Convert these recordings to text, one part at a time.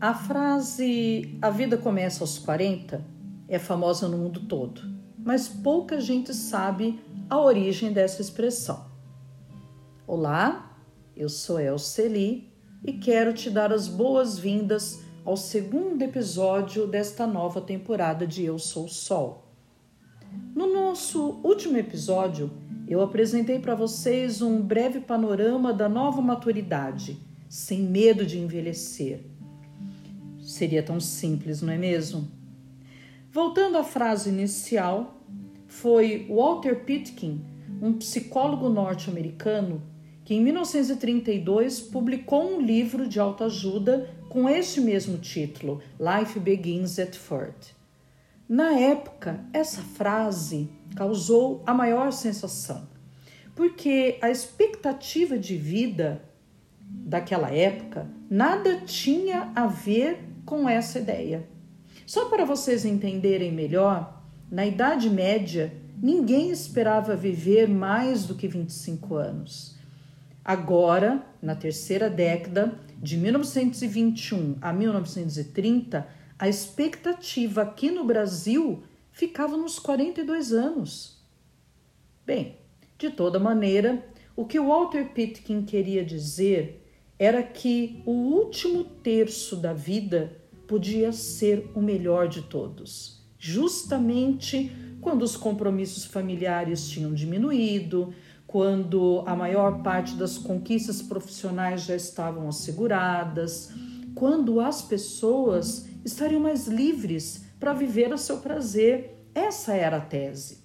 A frase a vida começa aos 40 é famosa no mundo todo, mas pouca gente sabe a origem dessa expressão. Olá, eu sou Elceli e quero te dar as boas-vindas ao segundo episódio desta nova temporada de Eu Sou Sol. No nosso último episódio, eu apresentei para vocês um breve panorama da nova maturidade, sem medo de envelhecer Seria tão simples, não é mesmo? Voltando à frase inicial, foi Walter Pitkin, um psicólogo norte-americano, que em 1932 publicou um livro de autoajuda com este mesmo título, Life Begins at 40. Na época, essa frase causou a maior sensação, porque a expectativa de vida daquela época nada tinha a ver com essa ideia. Só para vocês entenderem melhor, na Idade Média, ninguém esperava viver mais do que 25 anos. Agora, na terceira década, de 1921 a 1930, a expectativa aqui no Brasil ficava nos 42 anos. Bem, de toda maneira, o que Walter Pitkin queria dizer era que o último terço da vida podia ser o melhor de todos, justamente quando os compromissos familiares tinham diminuído, quando a maior parte das conquistas profissionais já estavam asseguradas, quando as pessoas estariam mais livres para viver a seu prazer. Essa era a tese.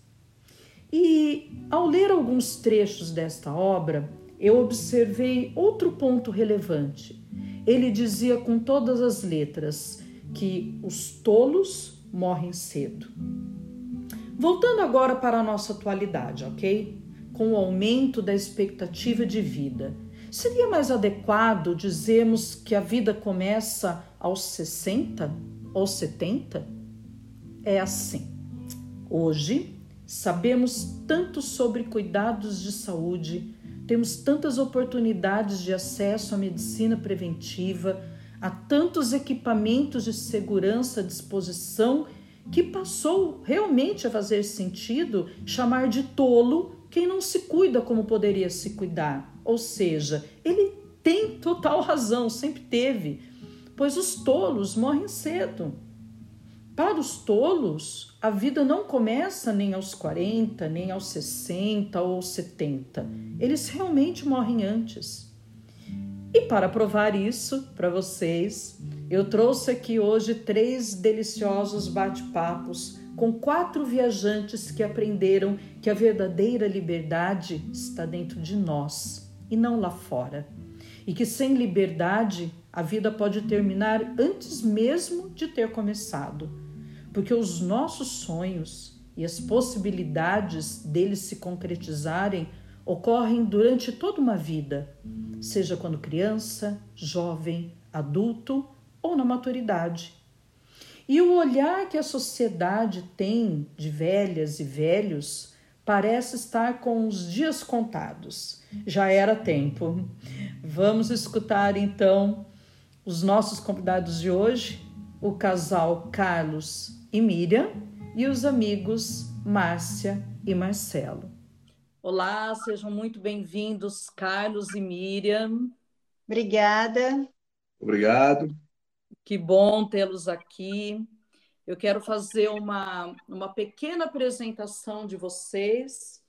E ao ler alguns trechos desta obra, eu observei outro ponto relevante. Ele dizia com todas as letras que os tolos morrem cedo. Voltando agora para a nossa atualidade, ok? Com o aumento da expectativa de vida, seria mais adequado dizermos que a vida começa aos 60 ou 70? É assim. Hoje, sabemos tanto sobre cuidados de saúde temos tantas oportunidades de acesso à medicina preventiva, há tantos equipamentos de segurança à disposição que passou realmente a fazer sentido chamar de tolo quem não se cuida como poderia se cuidar. Ou seja, ele tem total razão, sempre teve, pois os tolos morrem cedo. Para os tolos, a vida não começa nem aos 40, nem aos 60 ou 70. Eles realmente morrem antes. E para provar isso para vocês, eu trouxe aqui hoje três deliciosos bate-papos com quatro viajantes que aprenderam que a verdadeira liberdade está dentro de nós e não lá fora. E que sem liberdade a vida pode terminar antes mesmo de ter começado porque os nossos sonhos e as possibilidades deles se concretizarem ocorrem durante toda uma vida, seja quando criança, jovem, adulto ou na maturidade. E o olhar que a sociedade tem de velhas e velhos parece estar com os dias contados. Já era tempo. Vamos escutar então os nossos convidados de hoje, o casal Carlos e Miriam e os amigos Márcia e Marcelo. Olá, sejam muito bem-vindos, Carlos e Miriam. Obrigada. Obrigado. Que bom tê-los aqui. Eu quero fazer uma, uma pequena apresentação de vocês,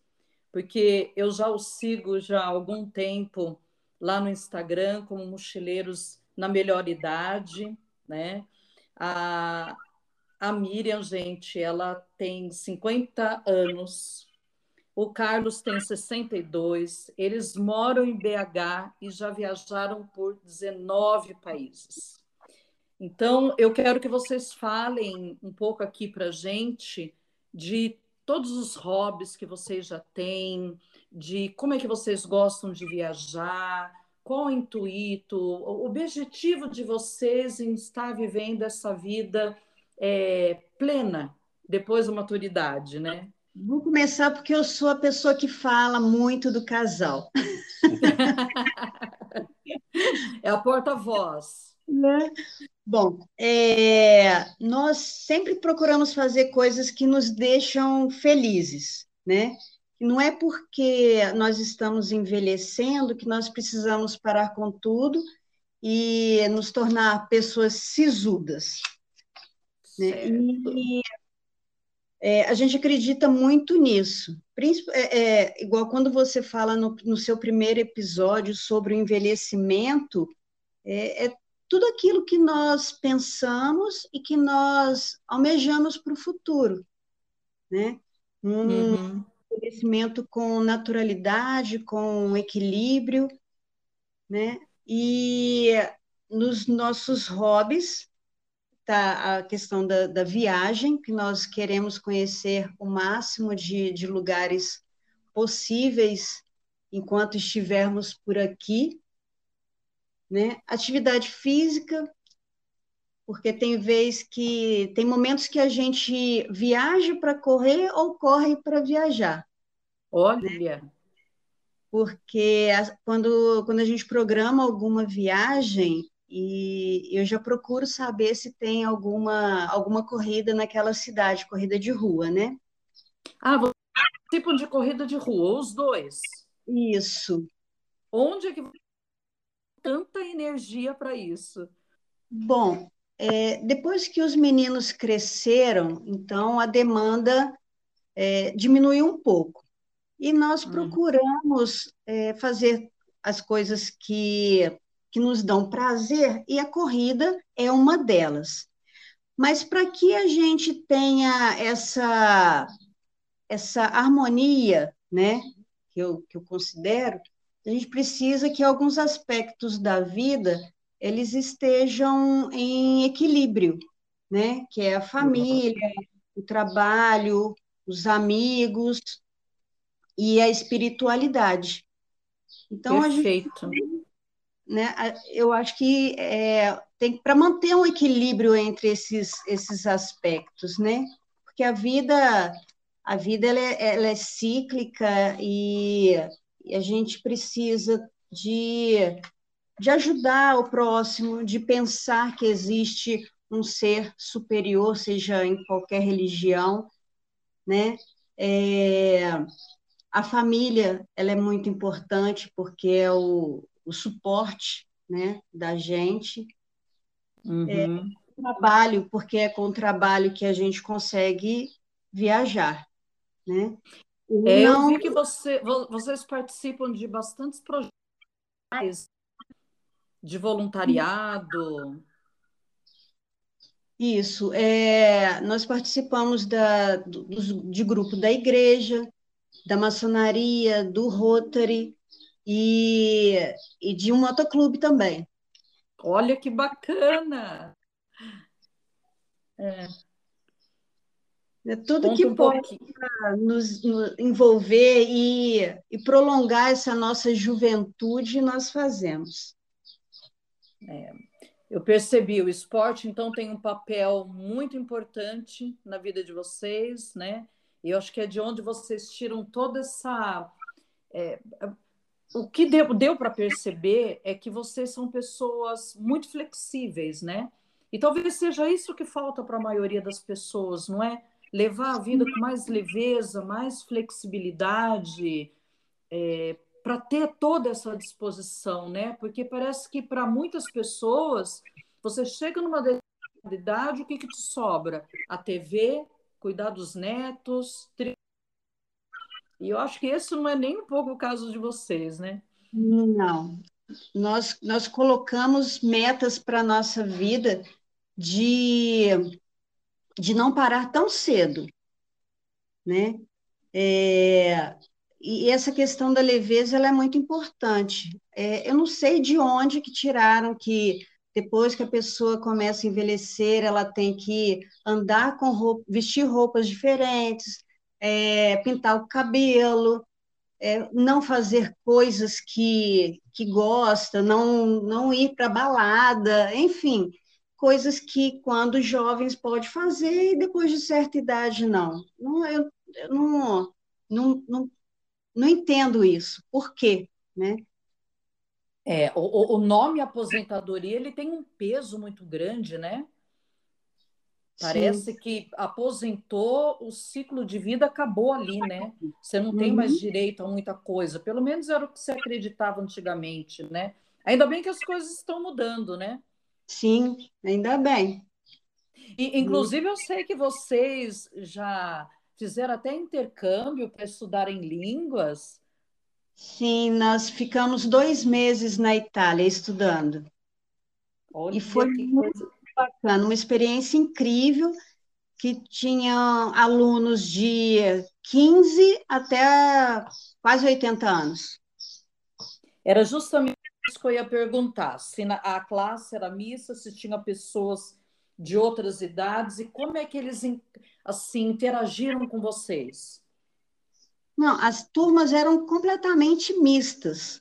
porque eu já os sigo já há algum tempo lá no Instagram como mochileiros na melhor idade, né? A, a Miriam, gente, ela tem 50 anos. O Carlos tem 62. Eles moram em BH e já viajaram por 19 países. Então, eu quero que vocês falem um pouco aqui para gente de todos os hobbies que vocês já têm, de como é que vocês gostam de viajar, qual o intuito, o objetivo de vocês em estar vivendo essa vida é, plena depois da maturidade, né? Vou começar porque eu sou a pessoa que fala muito do casal. é a porta-voz. Né? Bom, é, nós sempre procuramos fazer coisas que nos deixam felizes, né? Não é porque nós estamos envelhecendo que nós precisamos parar com tudo e nos tornar pessoas sisudas. Né? E é, a gente acredita muito nisso. É, é, igual quando você fala no, no, seu primeiro episódio sobre o envelhecimento, é, é tudo aquilo que nós pensamos e que nós almejamos para o futuro, né? Um uhum. conhecimento com naturalidade, com equilíbrio, né? E nos nossos hobbies, tá a questão da, da viagem, que nós queremos conhecer o máximo de, de lugares possíveis enquanto estivermos por aqui, né? Atividade física, porque tem vez que tem momentos que a gente viaja para correr ou corre para viajar. Olha. Né? Porque quando, quando a gente programa alguma viagem, e eu já procuro saber se tem alguma, alguma corrida naquela cidade, corrida de rua, né? Ah, tipo de corrida de rua, os dois. Isso. Onde é que tanta energia para isso? Bom, é, depois que os meninos cresceram, então a demanda é, diminuiu um pouco. E nós hum. procuramos é, fazer as coisas que, que nos dão prazer, e a corrida é uma delas. Mas para que a gente tenha essa, essa harmonia, né, que eu, que eu considero, a gente precisa que alguns aspectos da vida eles estejam em equilíbrio, né? Que é a família, o trabalho, os amigos e a espiritualidade. Então Perfeito. a gente, né? Eu acho que é, tem para manter um equilíbrio entre esses esses aspectos, né? Porque a vida a vida ela é, ela é cíclica e e a gente precisa de, de ajudar o próximo, de pensar que existe um ser superior, seja em qualquer religião, né? É, a família ela é muito importante porque é o, o suporte né, da gente. Uhum. É, o trabalho, porque é com o trabalho que a gente consegue viajar. Né? É, eu vi que você, vocês participam de bastantes projetos de voluntariado. Isso. É, nós participamos da, do, de grupo da igreja, da maçonaria, do Rotary e, e de um motoclube também. Olha que bacana! É. É tudo Conta que um pode nos, nos, envolver e, e, prolongar essa nossa juventude, nós fazemos. É, eu percebi, o esporte, então, tem um papel muito importante na vida de vocês, né? E eu acho que é de onde vocês tiram toda essa. É, o que deu, deu para perceber é que vocês são pessoas muito flexíveis, né? E talvez seja isso que falta para a maioria das pessoas, não é? levar a vida com mais leveza, mais flexibilidade, é, para ter toda essa disposição, né? Porque parece que para muitas pessoas, você chega numa idade, o que, que te sobra? A TV, cuidar dos netos. E eu acho que esse não é nem um pouco o caso de vocês, né? Não. Nós, nós colocamos metas para a nossa vida de de não parar tão cedo, né? É, e essa questão da leveza ela é muito importante. É, eu não sei de onde que tiraram que depois que a pessoa começa a envelhecer, ela tem que andar com roupa, vestir roupas diferentes, é, pintar o cabelo, é, não fazer coisas que, que gosta, não, não ir para balada, enfim coisas que quando jovens pode fazer e depois de certa idade não. não eu, eu não, não, não, não entendo isso. Por quê? Né? É, o, o nome aposentadoria ele tem um peso muito grande, né? Parece Sim. que aposentou, o ciclo de vida acabou ali, né? Você não tem mais uhum. direito a muita coisa. Pelo menos era o que se acreditava antigamente, né? Ainda bem que as coisas estão mudando, né? Sim, ainda bem. E, inclusive, eu sei que vocês já fizeram até intercâmbio para estudar em línguas. Sim, nós ficamos dois meses na Itália estudando. Olha e foi muito bacana, uma experiência incrível que tinha alunos de 15 até quase 80 anos. Era justamente isso que eu ia perguntar, se a classe era mista, se tinha pessoas de outras idades e como é que eles assim interagiram com vocês? Não, as turmas eram completamente mistas,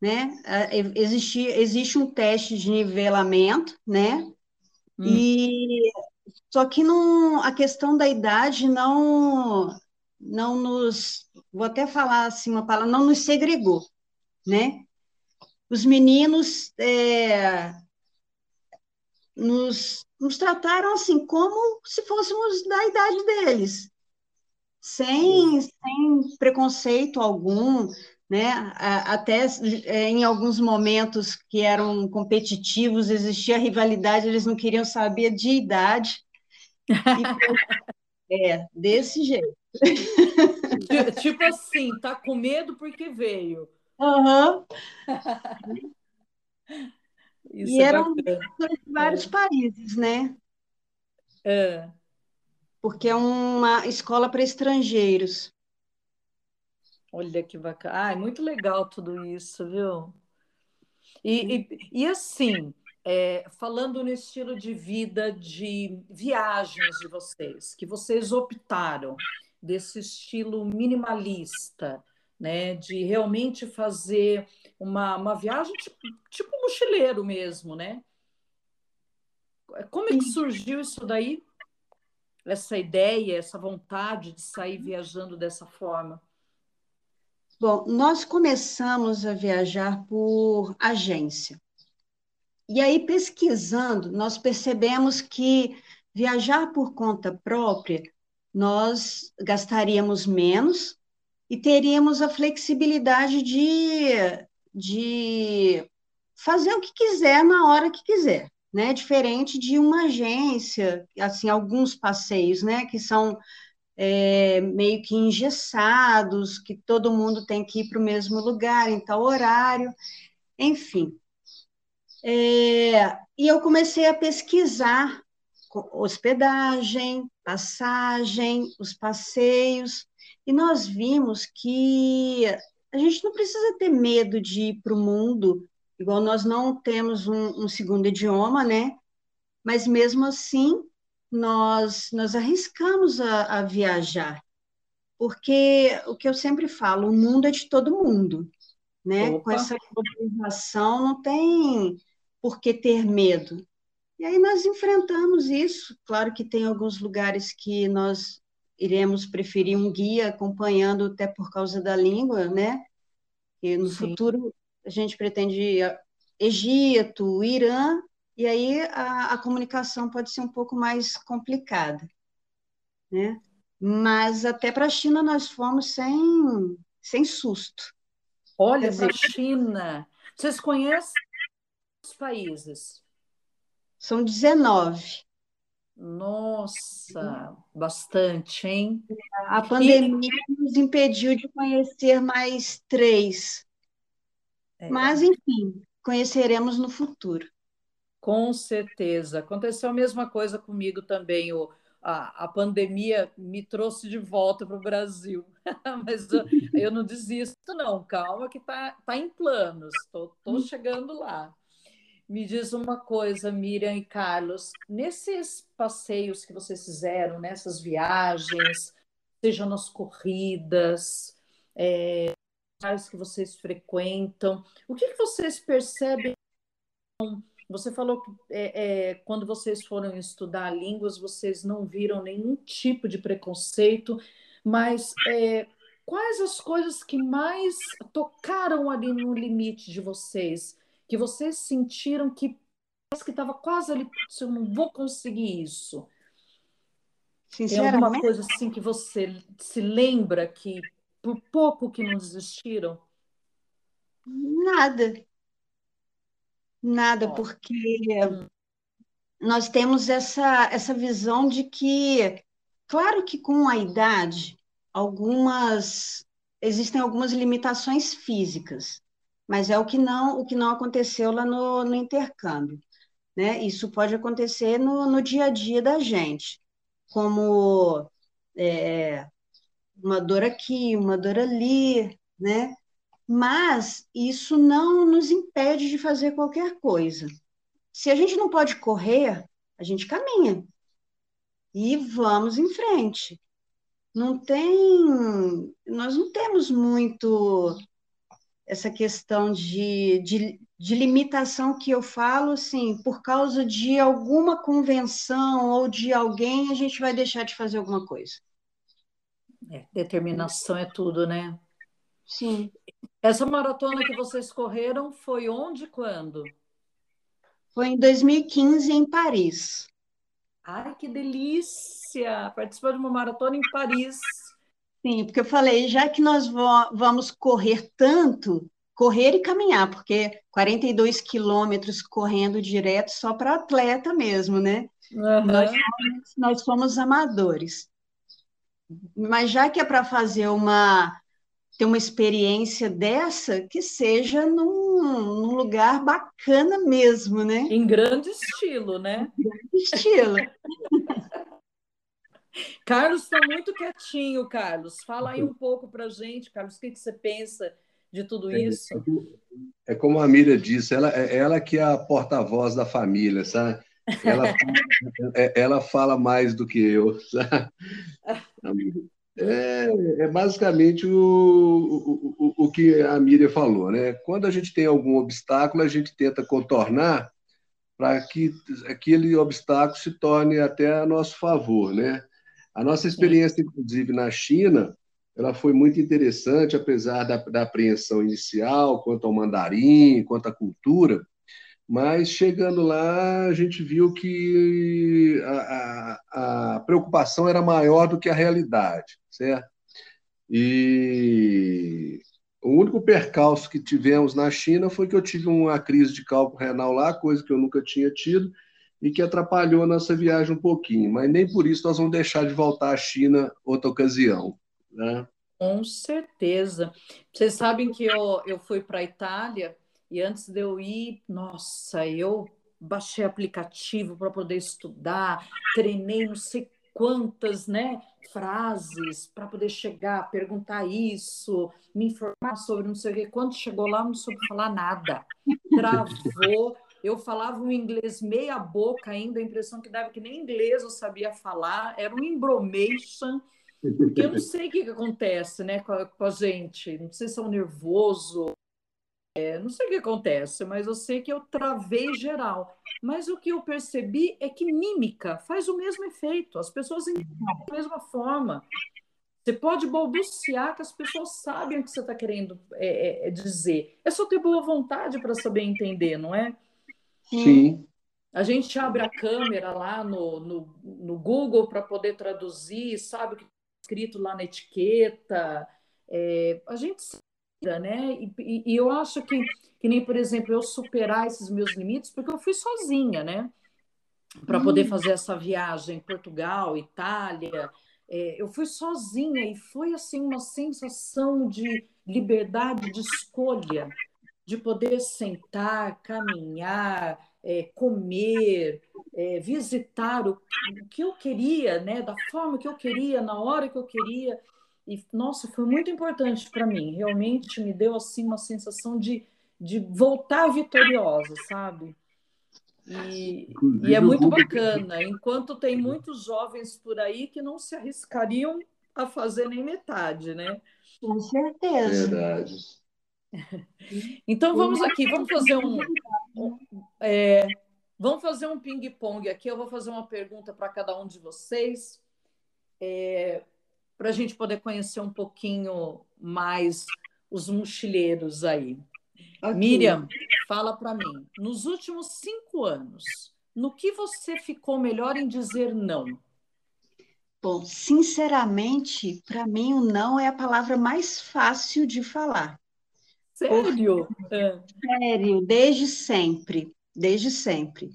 né? É, existe, existe um teste de nivelamento, né? Hum. E só que não, a questão da idade não não nos, vou até falar assim uma palavra, não nos segregou, né? Os meninos é, nos, nos trataram assim como se fôssemos da idade deles, sem, sem preconceito algum, né? Até é, em alguns momentos que eram competitivos, existia rivalidade, eles não queriam saber de idade. é, desse jeito. Tipo assim, tá com medo porque veio. Uhum. e é eram de vários é. países, né? É. Porque é uma escola para estrangeiros. Olha que bacana. Ah, é muito legal tudo isso, viu? E, e, e assim, é, falando no estilo de vida de viagens de vocês, que vocês optaram desse estilo minimalista, né, de realmente fazer uma, uma viagem tipo, tipo mochileiro mesmo, né? Como é que surgiu isso daí? Essa ideia, essa vontade de sair viajando dessa forma? Bom, nós começamos a viajar por agência. E aí, pesquisando, nós percebemos que viajar por conta própria, nós gastaríamos menos e teríamos a flexibilidade de, de fazer o que quiser na hora que quiser, né? Diferente de uma agência, assim, alguns passeios, né? Que são é, meio que engessados, que todo mundo tem que ir para o mesmo lugar em tal horário, enfim. É, e eu comecei a pesquisar hospedagem, passagem, os passeios, e nós vimos que a gente não precisa ter medo de ir para o mundo, igual nós não temos um, um segundo idioma, né? Mas mesmo assim, nós, nós arriscamos a, a, viajar, porque o que eu sempre falo, o mundo é de todo mundo, né? Opa. Com essa globalização não tem por que ter medo. E aí nós enfrentamos isso. Claro que tem alguns lugares que nós iremos preferir um guia acompanhando até por causa da língua, né? E no Sim. futuro a gente pretende Egito, Irã, e aí a, a, comunicação pode ser um pouco mais complicada, né? Mas até para a China nós fomos sem, sem susto. Olha, para a China. Vocês conhecem os países? São 19. Nossa, bastante, hein? A pandemia e... nos impediu de conhecer mais três. É. Mas, enfim, conheceremos no futuro. Com certeza. Aconteceu a mesma coisa comigo também. O, a, a pandemia me trouxe de volta para o Brasil. Mas eu, eu, não desisto, não. Calma, que está tá em planos. Estou chegando lá. Me diz uma coisa, Miriam e Carlos, nesses passeios que vocês fizeram, nessas viagens, seja nas corridas, é, que vocês frequentam, o que, que vocês percebem? Você falou que é, é, quando vocês foram estudar línguas, vocês não viram nenhum tipo de preconceito, mas é, quais as coisas que mais tocaram ali no limite de vocês? Que vocês sentiram que que estava quase ali, eu não vou conseguir isso. Tem alguma coisa assim que você se lembra que por pouco que não desistiram? Nada. Nada, porque nós temos essa, essa visão de que, claro que com a idade, algumas existem algumas limitações físicas, mas é o que não o que não aconteceu lá no, no intercâmbio. Né? Isso pode acontecer no, no dia a dia da gente, como é, uma dor aqui, uma dor ali, né? Mas isso não nos impede de fazer qualquer coisa. Se a gente não pode correr, a gente caminha e vamos em frente. Não tem, nós não temos muito essa questão de, de, de limitação que eu falo, assim, por causa de alguma convenção ou de alguém, a gente vai deixar de fazer alguma coisa. É, determinação é tudo, né? Sim. Essa maratona que vocês correram foi onde e quando? Foi em 2015 em Paris. Ai, que delícia! Participou de uma maratona em Paris. Sim, porque eu falei, já que nós vamos correr tanto, correr e caminhar, porque 42 quilômetros correndo direto só para atleta mesmo, né? Uhum. Nós, nós fomos amadores. Mas já que é para fazer uma ter uma experiência dessa, que seja num, num, lugar bacana mesmo, né? Em grande estilo, né? Em grande estilo. Carlos está muito quietinho, Carlos. Fala aí um pouco para gente, Carlos, o que, que você pensa de tudo é, isso? É, é como a Miriam disse, ela, é ela que é a porta-voz da família, sabe? Ela, é, ela fala mais do que eu, sabe? É, é basicamente o, o, o, que a Miriam falou, né? Quando a gente tem algum obstáculo, a gente tenta contornar para que aquele obstáculo se torne até a nosso favor, né? A nossa experiência, inclusive, na China, ela foi muito interessante, apesar da, da apreensão inicial quanto ao mandarim, quanto à cultura, mas chegando lá, a gente viu que a, a, a preocupação era maior do que a realidade, certo? E o único percalço que tivemos na China foi que eu tive uma crise de cálculo renal lá, coisa que eu nunca tinha tido, e que atrapalhou a nossa viagem um pouquinho. Mas nem por isso nós vamos deixar de voltar à China outra ocasião. Né? Com certeza. Vocês sabem que eu, eu fui para a Itália e antes de eu ir, nossa, eu baixei aplicativo para poder estudar, treinei não sei quantas né, frases para poder chegar, perguntar isso, me informar sobre não sei o quê. Quando chegou lá, não soube falar nada. Travou. Eu falava um inglês meia boca ainda, a impressão que dava que nem inglês eu sabia falar, era um embromation. Porque eu não sei o que, que acontece né, com a, com a gente, não sei se é um nervoso, é, não sei o que acontece, mas eu sei que eu travei geral. Mas o que eu percebi é que mímica faz o mesmo efeito, as pessoas entendem da mesma forma. Você pode balbuciar que as pessoas sabem o que você está querendo é, é, é, dizer. É só ter boa vontade para saber entender, não é? Sim. A gente abre a câmera lá no, no, no Google para poder traduzir, sabe o que está escrito lá na etiqueta. É, a gente né? E, e, e, eu acho que, que nem, por exemplo, eu superar esses meus limites, porque eu fui sozinha, né? Para poder hum. fazer essa viagem Portugal, Itália. É, eu fui sozinha e foi assim uma sensação de liberdade de escolha, de poder sentar, caminhar, é, comer, é, visitar o, o, que eu queria, né, da forma que eu queria, na hora que eu queria. E, nossa, foi muito importante para mim. Realmente me deu assim uma sensação de, de voltar vitoriosa, sabe? E, e é muito bacana. Enquanto tem muitos jovens por aí que não se arriscariam a fazer nem metade, né? Com certeza. Verdade. Então vamos aqui, vamos fazer um, um é, vamos fazer um ping-pong aqui. Eu vou fazer uma pergunta para cada um de vocês. É, para a gente poder conhecer um pouquinho mais os mochileiros aí. Okay. Miriam, fala para mim, nos últimos cinco anos, no que você ficou melhor em dizer não? Bom, sinceramente, para mim o não é a palavra mais fácil de falar. Sério? É. Sério, desde sempre, desde sempre.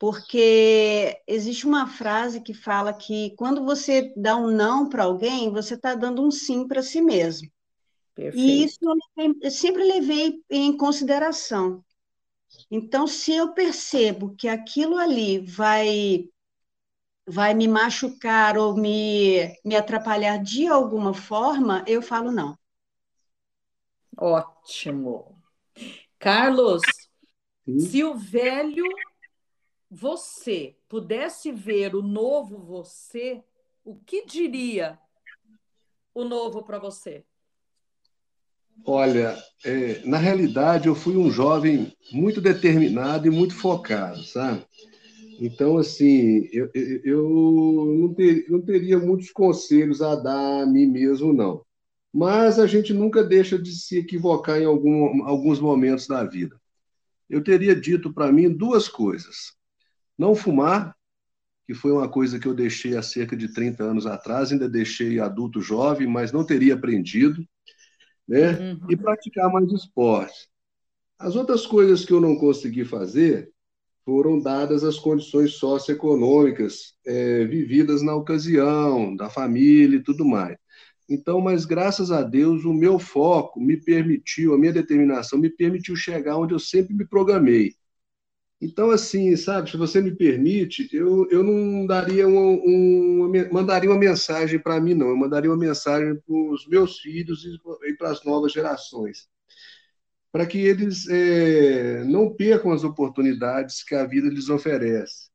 Porque existe uma frase que fala que quando você dá um não para alguém, você está dando um sim para si mesmo. Perfeito. E isso eu sempre levei em consideração. Então, se eu percebo que aquilo ali vai vai me machucar ou me, me atrapalhar de alguma forma, eu falo não. Ótimo. Carlos, Sim. se o velho você pudesse ver o novo você, o que diria o novo para você? Olha, é, na realidade, eu fui um jovem muito determinado e muito focado, sabe? Então, assim, eu, eu não, ter, não teria muitos conselhos a dar a mim mesmo, não. Mas a gente nunca deixa de se equivocar em algum, alguns momentos da vida. Eu teria dito para mim duas coisas. Não fumar, que foi uma coisa que eu deixei há cerca de 30 anos atrás, ainda deixei adulto jovem, mas não teria aprendido né? Uhum. E praticar mais esporte. As outras coisas que eu não consegui fazer foram dadas as condições socioeconômicas é, vividas na ocasião, da família e tudo mais. Então, mas graças a Deus, o meu foco me permitiu, a minha determinação me permitiu chegar onde eu sempre me programei, então, assim, sabe, se você me permite, eu, eu não daria um, um mandaria uma mensagem para mim, não. Eu mandaria uma mensagem para os meus filhos e para as novas gerações, para que eles é, não percam as oportunidades que a vida lhes oferece.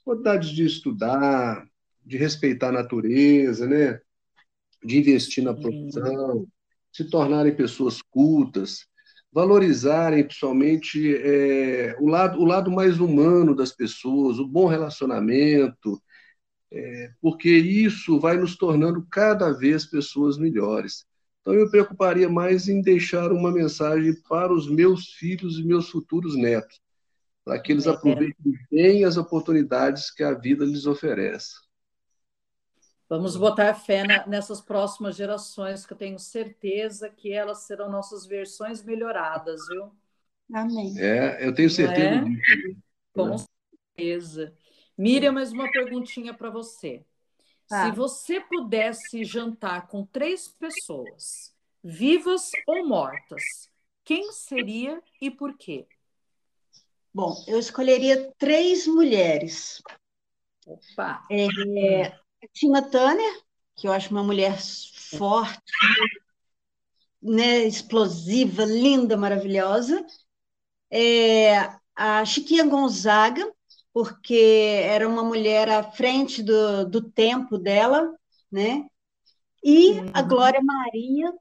Oportunidades de estudar, de respeitar a natureza, né? de investir na profissão, se tornarem pessoas cultas, valorizarem principalmente é, o, lado, o lado mais humano das pessoas, o bom relacionamento, é, porque isso vai nos tornando cada vez pessoas melhores. Então, eu me preocuparia mais em deixar uma mensagem para os meus filhos e meus futuros netos, para que eles é. aproveitem bem as oportunidades que a vida lhes oferece. Vamos botar fé na, nessas próximas gerações, que eu tenho certeza que elas serão nossas versões melhoradas, viu? Amém. É, eu tenho certeza é? disso. Com certeza. Miriam, mais uma perguntinha para você. Se você pudesse jantar com três pessoas, vivas ou mortas, quem seria e por quê? Bom, eu escolheria três mulheres. Opa! É, Tina Turner, que eu acho uma mulher forte, né, explosiva, linda, maravilhosa. É, a Chiquinha Gonzaga, porque era uma mulher à frente do, do tempo dela, né? E uhum. a Glória Maria,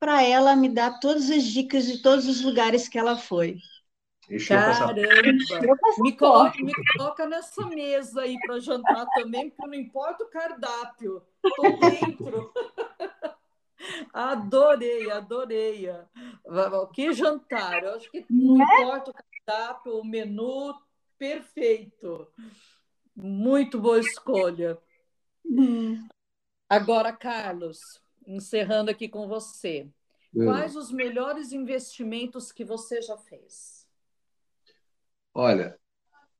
para ela me dar todas as dicas de todos os lugares que ela foi. Caramba! Me coloca, me coloca nessa mesa aí para jantar também, porque não importa o cardápio, estou dentro. adorei, adorei. Que jantar! Eu acho que não é? importa o cardápio, o menu, perfeito. Muito boa escolha. Hum. Agora, Carlos, encerrando aqui com você. Hum. Quais os melhores investimentos que você já fez? Olha,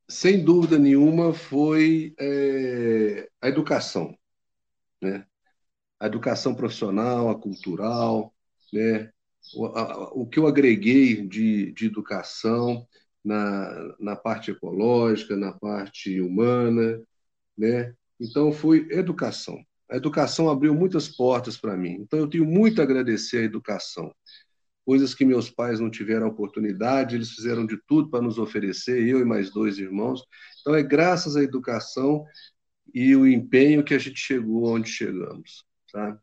sem dúvida nenhuma, foi é, a educação, né? A educação profissional, a cultural, né? O, a, o que eu agreguei de, de educação na, na parte ecológica, na parte humana, né? Então, foi educação. A educação abriu muitas portas para mim. Então, eu tenho muito a agradecer à educação coisas que meus pais não tiveram oportunidade, eles fizeram de tudo para nos oferecer, eu e mais dois irmãos. Então, é graças à educação e o empenho que a gente chegou onde chegamos, tá?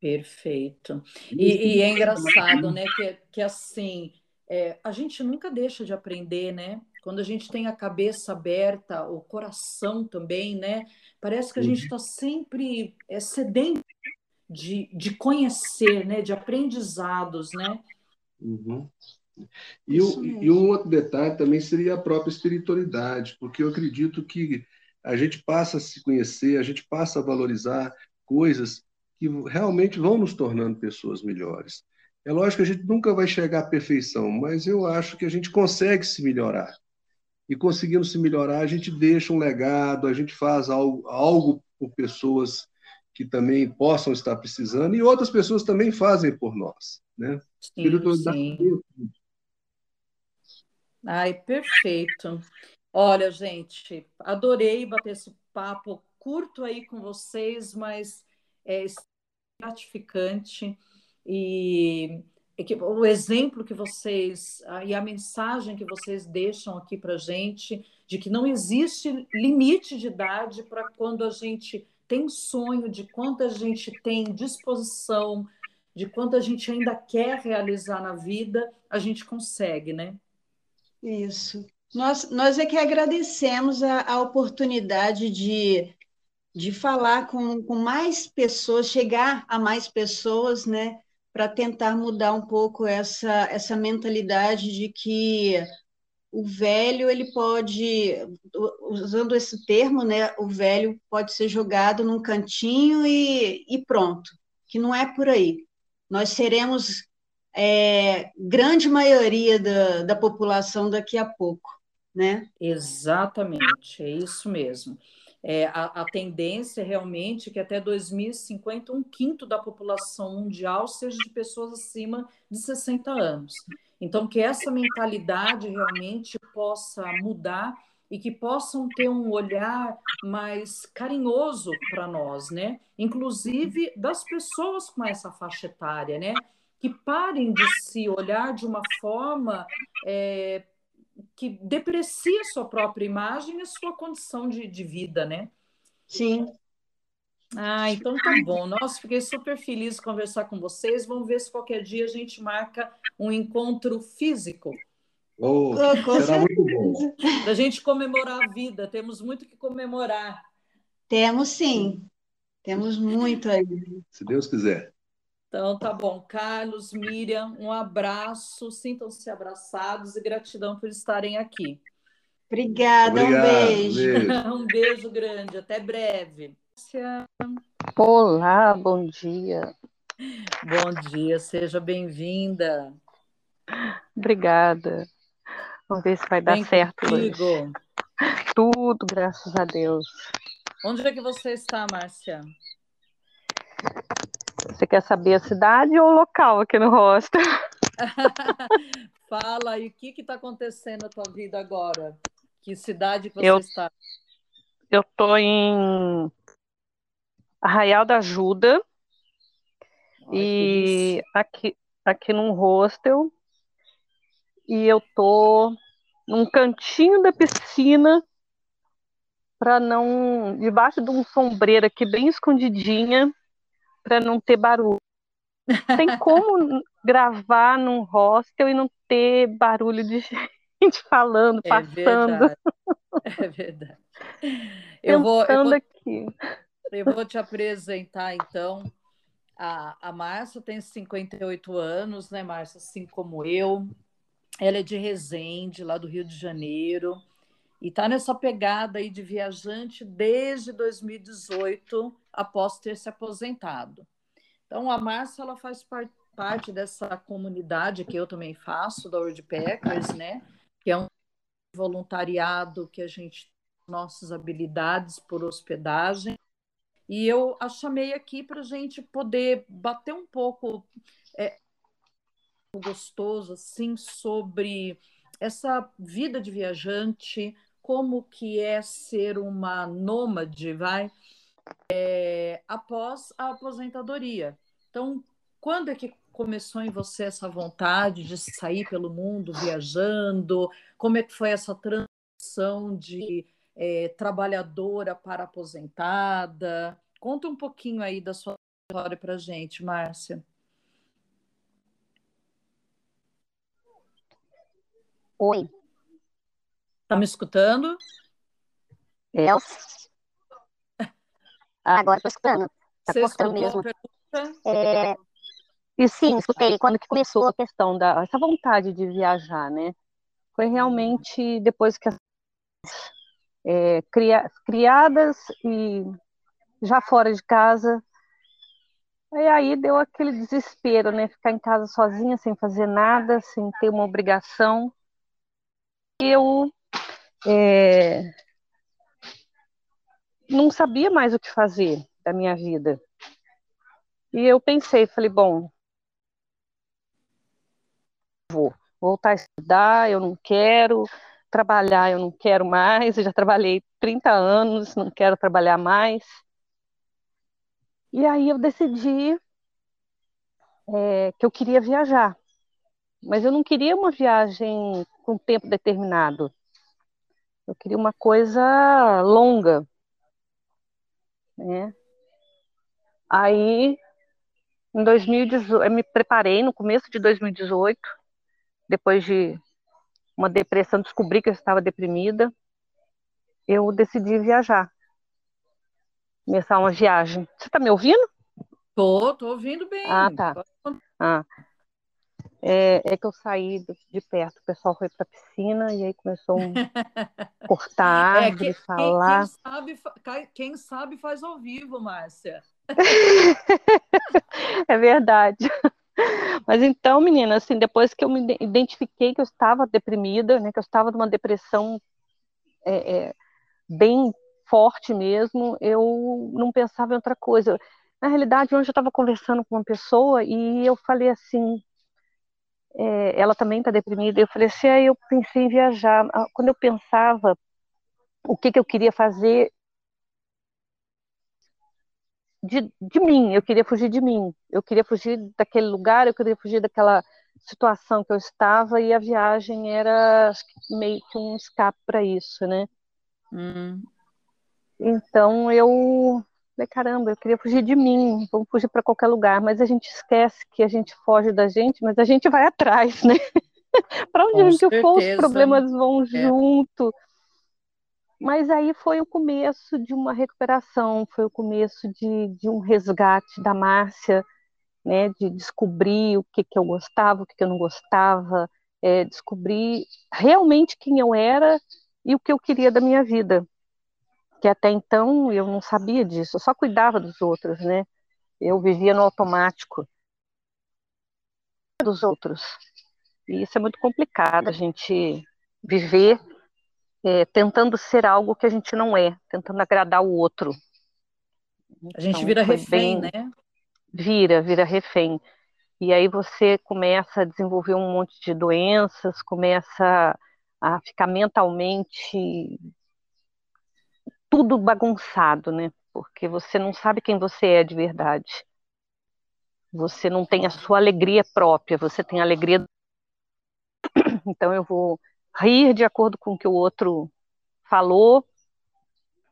Perfeito. E, e é engraçado, né, que, que assim, é, a gente nunca deixa de aprender, né? Quando a gente tem a cabeça aberta, o coração também, né? Parece que a gente está sempre é, sedento de, de conhecer, né? De aprendizados, né? Uhum. E, o, e um outro detalhe também seria a própria espiritualidade, porque eu acredito que a gente passa a se conhecer, a gente passa a valorizar coisas que realmente vão nos tornando pessoas melhores. É lógico que a gente nunca vai chegar à perfeição, mas eu acho que a gente consegue se melhorar. E conseguindo se melhorar, a gente deixa um legado, a gente faz algo, algo por pessoas que também possam estar precisando e outras pessoas também fazem por nós, né? Sim, sim. Ai, perfeito. Olha, gente, adorei bater esse papo curto aí com vocês, mas é gratificante e o exemplo que vocês e a mensagem que vocês deixam aqui para gente de que não existe limite de idade para quando a gente tem sonho, de quanto a gente tem disposição, de quanto a gente ainda quer realizar na vida, a gente consegue, né? Isso. Nós, nós é que agradecemos a, a oportunidade de, de falar com, com mais pessoas, chegar a mais pessoas, né? Para tentar mudar um pouco essa, essa mentalidade de que o velho ele pode, usando esse termo, né, o velho pode ser jogado num cantinho e, e pronto, que não é por aí. Nós seremos é, grande maioria da, da população daqui a pouco, né? Exatamente, é isso mesmo. É, a, a, tendência é realmente que até 2050 um quinto da população mundial seja de pessoas acima de 60 anos. Então, que essa mentalidade realmente possa mudar e que possam ter um olhar mais carinhoso para nós, né? Inclusive das pessoas com essa faixa etária, né? que parem de se olhar de uma forma é, que deprecia a sua própria imagem e a sua condição de, de vida, né? Sim. Ah, então tá bom. Nossa, fiquei super feliz de conversar com vocês. Vamos ver se qualquer dia a gente marca um encontro físico. Oh, será muito bom. Da gente comemorar a vida. Temos muito que comemorar. Temos sim. Temos muito aí. Se Deus quiser. Então, tá bom. Carlos, Miriam, um abraço. Sintam-se abraçados e gratidão por estarem aqui. Obrigada, Obrigado, um beijo. beijo. um beijo grande. Até breve. Olá, bom dia. Bom dia, seja bem-vinda. Obrigada. Vamos ver se vai dar Bem certo contigo. hoje. Tudo, graças a Deus. Onde é que você está, Márcia? Você quer saber a cidade ou o local aqui no hostel? Fala aí, o que está acontecendo na tua vida agora? Que cidade que você eu, está? Eu estou em Arraial da Ajuda Ai, e aqui, aqui num hostel e eu tô num cantinho da piscina para não debaixo de um sombreiro aqui bem escondidinha para não ter barulho. Tem como gravar num hostel e não ter barulho de gente falando, é passando. Verdade. É verdade. Eu vou, eu vou, aqui. Eu vou te apresentar, então. A, a Márcia tem 58 anos, né, Márcia? Assim como eu. Ela é de Resende, lá do Rio de Janeiro. E está nessa pegada aí de viajante desde 2018, após ter se aposentado. Então, a Márcia ela faz par parte dessa comunidade que eu também faço, da Packers, né? Que é um voluntariado que a gente nossas habilidades por hospedagem. E eu a chamei aqui para a gente poder bater um pouco é, gostoso assim sobre essa vida de viajante, como que é ser uma nômade, vai, é, após a aposentadoria. Então, quando é que começou em você essa vontade de sair pelo mundo viajando? Como é que foi essa transição de é, trabalhadora para aposentada? Conta um pouquinho aí da sua história para gente, Márcia. Oi. Tá me escutando? Eu. Ah, agora estou escutando. Tá Você cortando mesmo. É, e sim, escutei quando que começou a questão da essa vontade de viajar, né? Foi realmente depois que as é, cria, criadas e já fora de casa. E aí deu aquele desespero, né? Ficar em casa sozinha, sem fazer nada, sem ter uma obrigação. Eu é, não sabia mais o que fazer da minha vida. E eu pensei, falei, bom, vou voltar a estudar, eu não quero, trabalhar eu não quero mais, eu já trabalhei 30 anos, não quero trabalhar mais. E aí eu decidi é, que eu queria viajar, mas eu não queria uma viagem com tempo determinado. Eu queria uma coisa longa, né? Aí, em 2018, eu me preparei no começo de 2018, depois de uma depressão, descobri que eu estava deprimida, eu decidi viajar. Começar uma viagem. Você está me ouvindo? Tô, tô ouvindo bem. Ah, tá. Ah. É, é que eu saí de perto, o pessoal foi para a piscina e aí começou a cortar é, árvore, é, que, falar. Quem, quem, sabe, quem sabe faz ao vivo, Márcia. é verdade. Mas então, menina, assim, depois que eu me identifiquei que eu estava deprimida, né, que eu estava numa depressão é, é, bem forte mesmo, eu não pensava em outra coisa. Na realidade, hoje eu estava conversando com uma pessoa e eu falei assim, é, ela também está deprimida, eu falei assim, aí eu pensei em viajar. Ah, quando eu pensava o que, que eu queria fazer, de, de mim, eu queria fugir de mim, eu queria fugir daquele lugar, eu queria fugir daquela situação que eu estava e a viagem era meio que um escape para isso, né? Hum. Então eu falei, caramba, eu queria fugir de mim, vamos fugir para qualquer lugar, mas a gente esquece que a gente foge da gente, mas a gente vai atrás, né? para onde Com a gente certeza. for, os problemas vão é. junto. Mas aí foi o começo de uma recuperação, foi o começo de, de um resgate da Márcia, né, de descobrir o que, que eu gostava, o que, que eu não gostava, é, descobrir realmente quem eu era e o que eu queria da minha vida. Que até então eu não sabia disso, eu só cuidava dos outros, né? Eu vivia no automático dos outros. E isso é muito complicado, a gente viver é, tentando ser algo que a gente não é, tentando agradar o outro. a gente então, vira refém, bem... né? Vira, vira refém. E aí você começa a desenvolver um monte de doenças, começa a ficar mentalmente tudo bagunçado, né? Porque você não sabe quem você é de verdade. Você não tem a sua alegria própria, você tem a alegria. Então eu vou rir de acordo com o que o outro falou,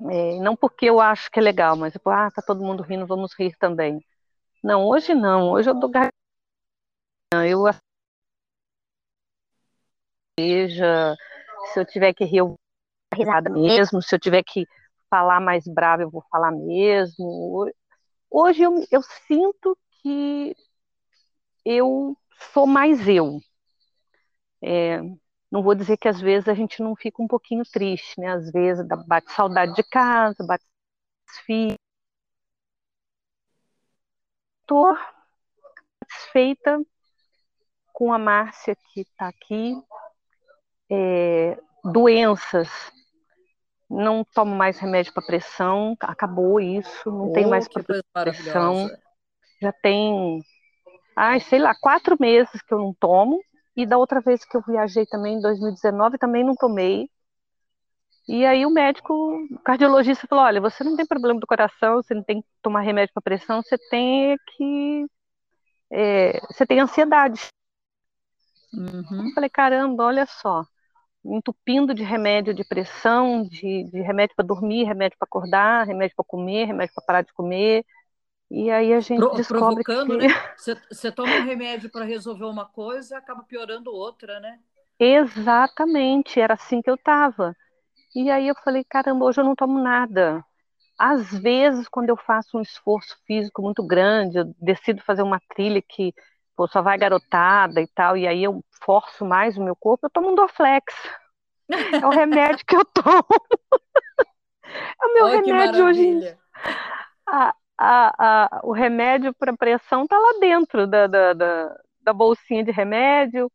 é, não porque eu acho que é legal, mas tipo, ah, tá todo mundo rindo, vamos rir também. Não, hoje não, hoje eu dou eu seja, se eu tiver que rir, eu risada mesmo, se eu tiver que falar mais bravo, eu vou falar mesmo. Hoje eu, eu sinto que eu sou mais eu. É, não vou dizer que às vezes a gente não fica um pouquinho triste, né? Às vezes bate saudade de casa, bate filhos. Estou satisfeita com a Márcia que está aqui. É, doenças, não tomo mais remédio para pressão, acabou isso, não oh, tem mais pressão. Já tem, ai, sei lá, quatro meses que eu não tomo. E da outra vez que eu viajei também, em 2019, também não tomei. E aí o médico, o cardiologista falou, olha, você não tem problema do coração, você não tem que tomar remédio para pressão, você tem que... É, você tem ansiedade. Uhum. Eu falei, caramba, olha só, entupindo de remédio de pressão, de, de remédio para dormir, remédio para acordar, remédio para comer, remédio para parar de comer, e aí a gente Pro, descobre provocando, que... né? Você, você toma um remédio para resolver uma coisa e acaba piorando outra, né? Exatamente, era assim que eu estava. E aí eu falei, caramba, hoje eu não tomo nada. às vezes, quando eu faço um esforço físico muito grande, eu decido fazer uma trilha que pô, só vai garotada e tal, e aí eu forço mais o meu corpo, eu tomo um Dorflex. É o remédio que eu tomo. é o meu remédio hoje. A, a, a, o remédio para pressão tá lá dentro da, da, da, da bolsinha de remédio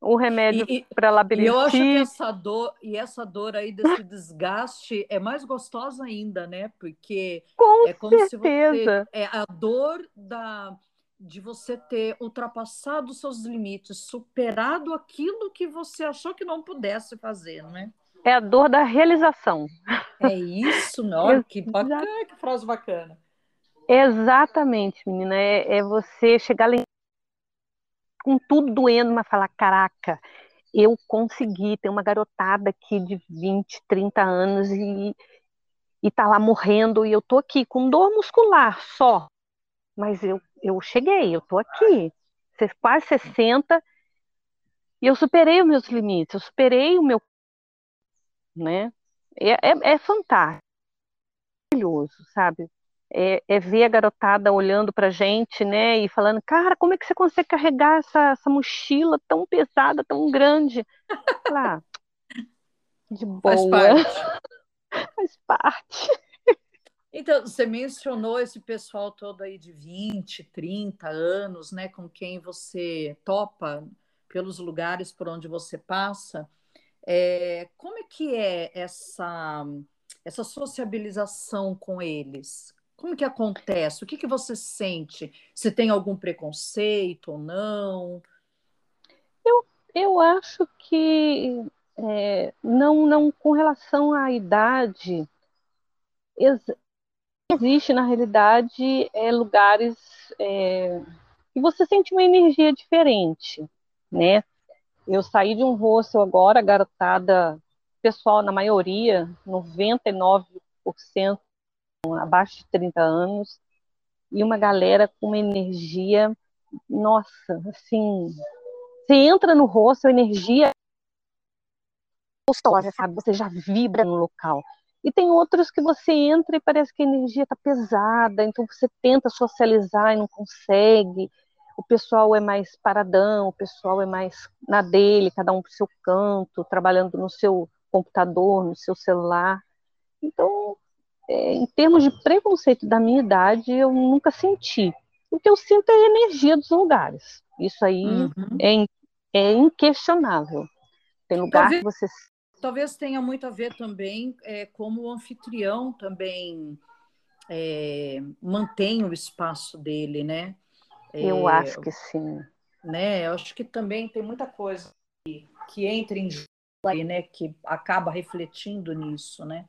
um remédio para labirintite. E eu acho que essa dor e essa dor aí desse desgaste é mais gostosa ainda, né? Porque Com é como certeza. se você é a dor da de você ter ultrapassado seus limites, superado aquilo que você achou que não pudesse fazer, não é? A dor da realização. É isso, não? que bacana, que frase bacana. Exatamente, menina. É, é você chegar lá com tudo doendo, mas falar, caraca, eu consegui, tem uma garotada aqui de 20, 30 anos e, e tá lá morrendo, e eu tô aqui com dor muscular só, mas eu, eu cheguei, eu tô aqui, quase 60, e eu superei os meus limites, eu superei o meu, né, é, é, é fantástico, maravilhoso, sabe, é, é, ver a garotada olhando pra gente, né, e falando, cara, como é que você consegue carregar essa, essa mochila tão pesada, tão grande? Lá, de boa. Faz parte. Faz parte. Então, você mencionou esse pessoal todo aí de 20, 30 anos, né, com quem você topa pelos lugares por onde você passa. É, como é que é essa, essa sociabilização com eles? Como que acontece? O que, que você sente? Se tem algum preconceito ou não? Eu, eu acho que é, não, não com relação à idade, existe na realidade é, lugares é, que você sente uma energia diferente, né? Eu saí de um hostel agora, garotada, pessoal na maioria, 99% abaixo de 30 anos, e uma galera com uma energia, nossa, assim, você entra no rosto, a energia gostosa, sabe? Você já vibra no local. E tem outros que você entra e parece que a energia está pesada, então você tenta socializar e não consegue. O pessoal é mais paradão, o pessoal é mais na dele, cada um para o seu canto, trabalhando no seu computador, no seu celular. Então, é, em termos de preconceito da minha idade, eu nunca senti. O que eu sinto é a energia dos lugares. Isso aí uhum. é, é inquestionável. Tem lugar talvez, que você. Talvez tenha muito a ver também é, como o anfitrião também é, mantém o espaço dele, né? eu é, acho que sim. Né? Eu acho que também tem muita coisa que, que entra em jogo aí, né? Que acaba refletindo nisso, né?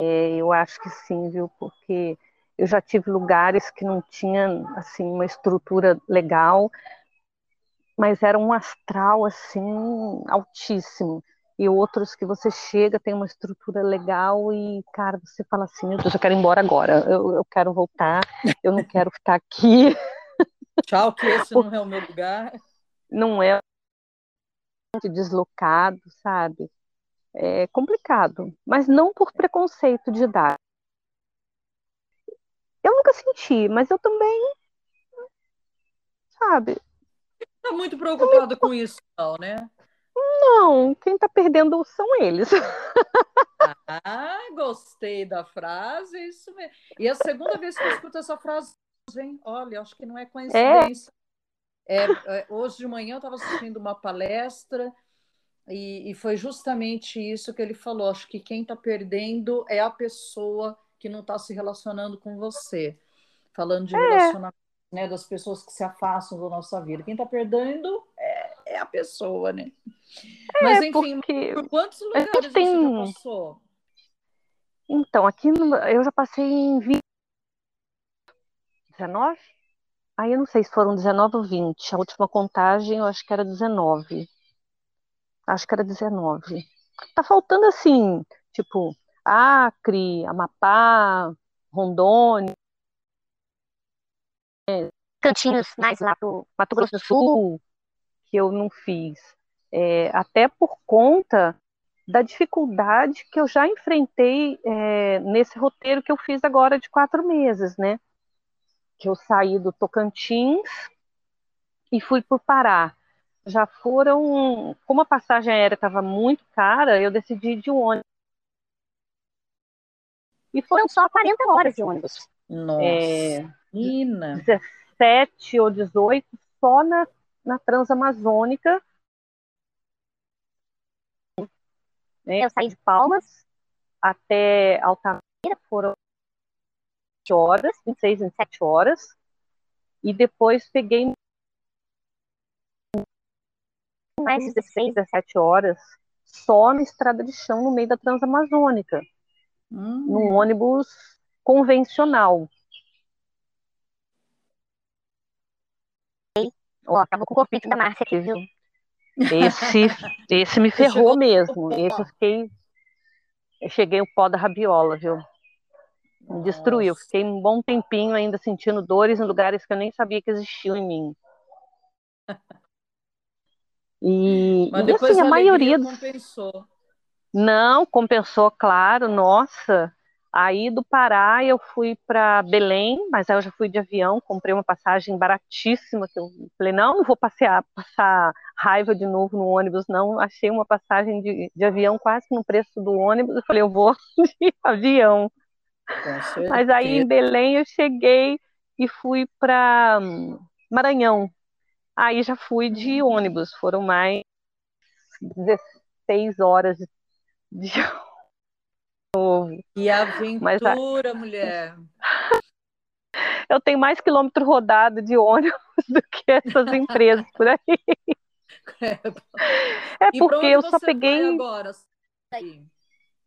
É, eu acho que sim, viu? Porque eu já tive lugares que não tinham assim uma estrutura legal, mas era um astral assim altíssimo. E outros que você chega, tem uma estrutura legal e, cara, você fala assim, meu Deus, eu quero ir embora agora, eu, eu quero voltar, eu não quero ficar aqui. Tchau, que esse não é o meu lugar. Não é deslocado, sabe? é complicado, mas não por preconceito de idade. Eu nunca senti, mas eu também, sabe? Tá muito preocupado com isso, não, né? Não, quem tá perdendo são eles. Ah, gostei da frase, isso mesmo. E é a segunda vez que eu escuto essa frase, hein? Olha, acho que não é coincidência. É. É, hoje de manhã eu estava assistindo uma palestra e, e, foi justamente isso que ele falou. Acho que quem está perdendo é a pessoa que não está se relacionando com você. Falando de é. relacionamento, né, das pessoas que se afastam da nossa vida. Quem está perdendo é, a pessoa, né? É, Mas, enfim, porque... por quantos lugares tem... você já passou? Então, aqui no... eu já passei em 20... 19? Aí eu não sei se foram 19 ou 20. A última contagem eu acho que era 19 acho que era 19. Tá faltando assim, tipo, Acre, Amapá, Rondônia, cantinhos mais lá pro Mato Grosso do Sul, que eu não fiz. É, até por conta da dificuldade que eu já enfrentei é, nesse roteiro que eu fiz agora de quatro meses, né? Que eu saí do Tocantins e fui para o Pará. Já foram, como a passagem aérea estava muito cara, eu decidi ir de ônibus. E foram só 40 horas de ônibus. Nossa, é, menina. 17 ou 18 só na, na Transamazônica Né? Eu saí de Palmas até Altamira, foram 20 horas, 26, 27 horas, e depois peguei mais 16, 17 horas só na estrada de chão no meio da Transamazônica, hum. num ônibus convencional. Ó, acabou com o conflito da Márcia aqui, viu? Esse, esse me ferrou mesmo. Esse eu fiquei. Eu cheguei o pó da rabiola, viu? Me destruiu. Fiquei um bom tempinho ainda sentindo dores em lugares que eu nem sabia que existiam em mim. E, Mas depois e, assim, a, a maioria compensou. Não, compensou, claro. Nossa, Aí do Pará eu fui para Belém, mas aí eu já fui de avião, comprei uma passagem baratíssima, que eu falei, não, não vou passear, passar raiva de novo no ônibus, não. Achei uma passagem de, de avião quase no preço do ônibus, eu falei, eu vou de avião. Mas aí em Belém eu cheguei e fui para Maranhão. Aí já fui de hum. ônibus, foram mais 16 horas de novo. E aventura, Mas, mulher. Eu tenho mais quilômetro rodado de ônibus do que essas empresas por aí. É, é porque eu só peguei. agora?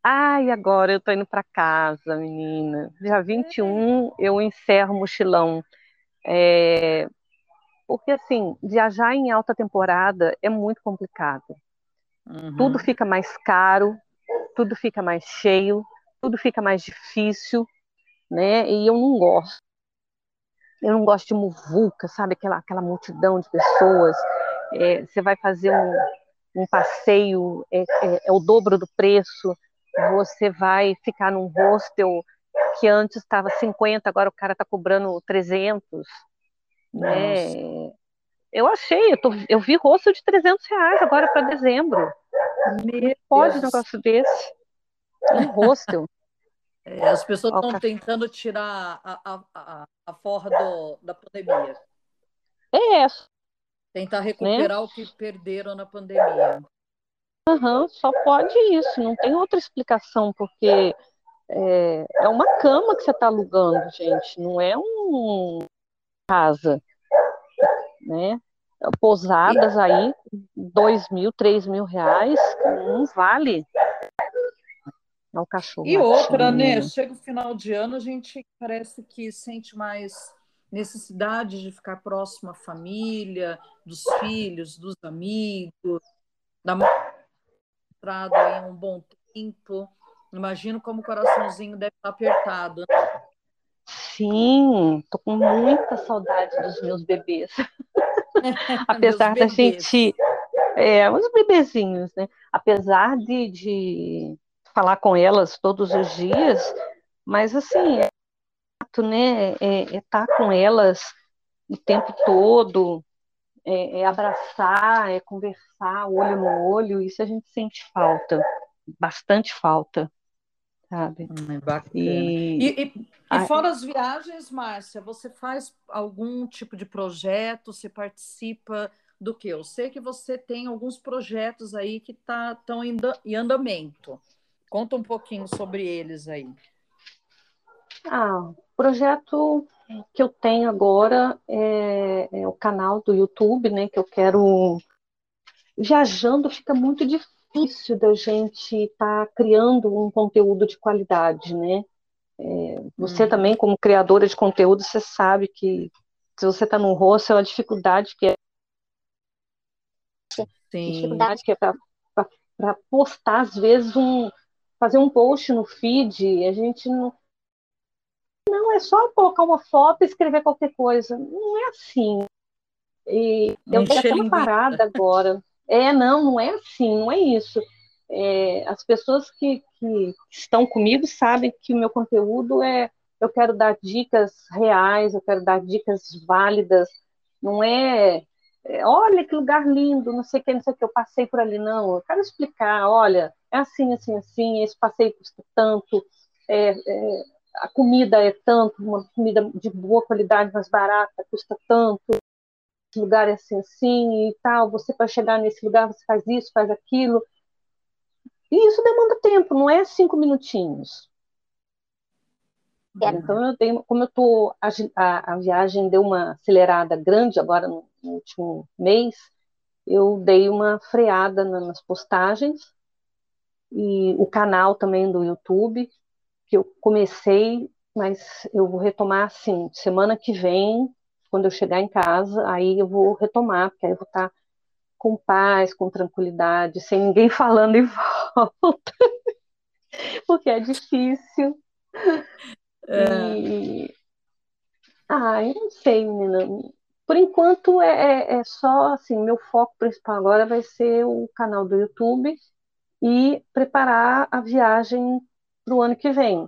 Ai, agora eu tô indo para casa, menina. Dia 21 é. eu encerro o mochilão. É... Porque, assim, viajar em alta temporada é muito complicado. Uhum. Tudo fica mais caro, tudo fica mais cheio, tudo fica mais difícil, né? E eu não gosto. Eu não gosto de muvuca, sabe? Aquela, aquela multidão de pessoas. É, você vai fazer um, um passeio, é, é, é, o dobro do preço. Você vai ficar num hostel que antes estava 50, agora o cara está cobrando 300. Né? Eu achei, eu, tô, eu vi hostel de 300 reais agora para dezembro. Meu pode um negócio desse. Um hostel. É, as pessoas estão tentando tirar a, a, a, a forra do, da pandemia. É. Tentar recuperar né? o que perderam na pandemia. Uhum, só pode isso, não tem outra explicação, porque é, é uma cama que você está alugando, gente, não é um casa, né? Pousadas aí, dois mil, três mil reais, não vale. É o cachorro. E outra, né? Chega o final de ano, a gente parece que sente mais necessidade de ficar próximo à família, dos filhos, dos amigos, da estrada aí um bom tempo. Imagino como o coraçãozinho deve estar apertado. Né? Sim, tô com muita saudade dos meus bebês. Apesar da gente. É, os bebezinhos, né? Apesar de, de falar com elas todos os dias, mas assim, é né? É, é estar tá com elas o tempo todo, é, é, abraçar, é conversar olho no olho, isso a gente sente falta, bastante falta sabe? Hum, é bacana. E, e, e, e fora as viagens, Márcia, você faz algum tipo de projeto? Você participa do que? Eu sei que você tem alguns projetos aí que tá, estão em andamento. Conta um pouquinho sobre eles aí. Ah, o projeto que eu tenho agora é, é o canal do YouTube, né? Que eu quero viajando fica muito difícil difícil da gente estar tá criando um conteúdo de qualidade, né? É, você uhum. também, como criadora de conteúdo, você sabe que se você está no rosto, é uma dificuldade que é Sim. dificuldade que é para postar, às vezes, um fazer um post no feed, a gente não. Não, é só colocar uma foto e escrever qualquer coisa. Não é assim. E eu tenho até uma parada agora. É, não, não é assim, não é isso. é, as pessoas que, que estão comigo sabem que o meu conteúdo é eu quero dar dicas reais, eu quero dar dicas válidas, não é, é olha que lugar lindo, não sei o que, não sei o que, eu passei por ali, não, eu quero explicar, olha, é assim, assim, assim, esse passeio custa tanto, é, é, a comida é tanto, uma comida de boa qualidade, mais barata, custa tanto, lugar é assim, assim e tal, você para chegar nesse lugar, você faz isso, faz aquilo, e isso demanda tempo, não é cinco minutinhos. É, então eu tenho, como eu tô a, a, a, viagem deu uma acelerada grande agora no, no, último mês, eu dei uma freada na, nas postagens e o canal também do YouTube que eu comecei, mas eu vou retomar assim semana que vem, quando eu chegar em casa, aí eu vou retomar, porque aí eu vou estar com paz, com tranquilidade, sem ninguém falando em volta, porque é difícil. É. E... Ah, eu não sei, menina. Por enquanto é, é, é só assim, meu foco principal agora vai ser o canal do YouTube e preparar a viagem para o ano que vem.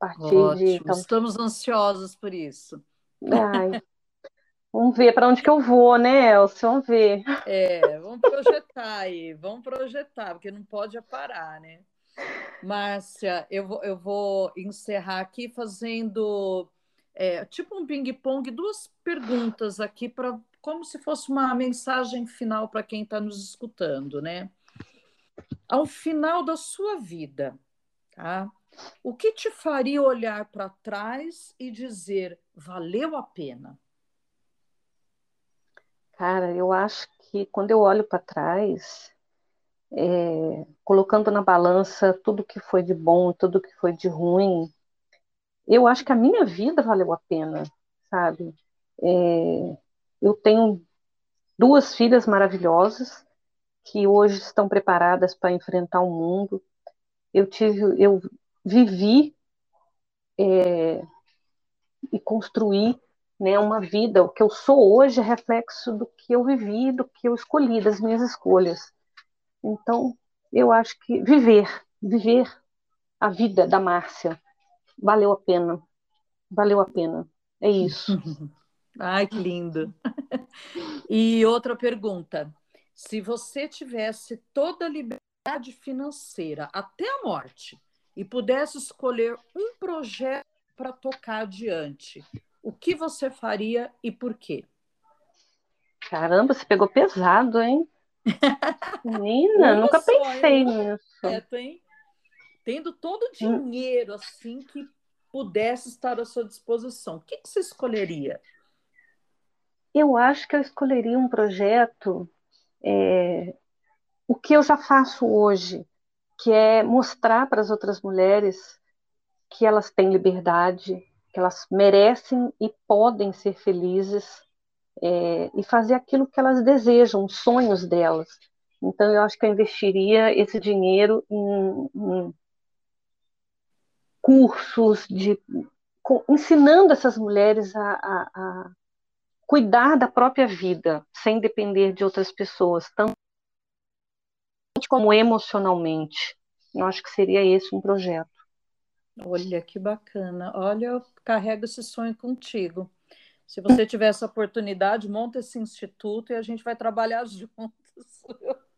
A partir Ótimo. de, então... Estamos ansiosos por isso. Ai, Vamos ver para onde que eu vou, né, Elcio? Vamos ver. É, vamos projetar aí, vamos projetar, porque não pode parar, né? Márcia, eu vou, eu vou encerrar aqui fazendo é, tipo um ping-pong, duas perguntas aqui para como se fosse uma mensagem final para quem está nos escutando, né? Ao final da sua vida, tá? O que te faria olhar para trás e dizer valeu a pena? Cara, eu acho que quando eu olho para trás, é, colocando na balança tudo que foi de bom, tudo que foi de ruim, eu acho que a minha vida valeu a pena, sabe? É, eu tenho duas filhas maravilhosas que hoje estão preparadas para enfrentar o mundo. Eu tive, eu vivi é, e construí né, uma vida, o que eu sou hoje é reflexo do que eu vivi, do que eu escolhi, das minhas escolhas. Então, eu acho que viver, viver a vida da Márcia, valeu a pena, valeu a pena, é isso. Ai, que lindo. E outra pergunta, se você tivesse toda a liberdade financeira até a morte e pudesse escolher um projeto para tocar adiante, o que você faria e por quê? Caramba, você pegou pesado, hein? Menina, nunca pensei nisso. É, tem, tendo todo o hum. dinheiro assim que pudesse estar à sua disposição, o que, que você escolheria? Eu acho que eu escolheria um projeto, é, o que eu já faço hoje, que é mostrar para as outras mulheres que elas têm liberdade, que elas merecem e podem ser felizes é, e fazer aquilo que elas desejam, os sonhos delas. Então, eu acho que eu investiria esse dinheiro em, em cursos de ensinando essas mulheres a, a, a, cuidar da própria vida, sem depender de outras pessoas, tanto como emocionalmente. Eu acho que seria esse um projeto. Olha que bacana. Olha, eu carrego esse sonho contigo. Se você tiver essa oportunidade, monta esse instituto e a gente vai trabalhar juntos.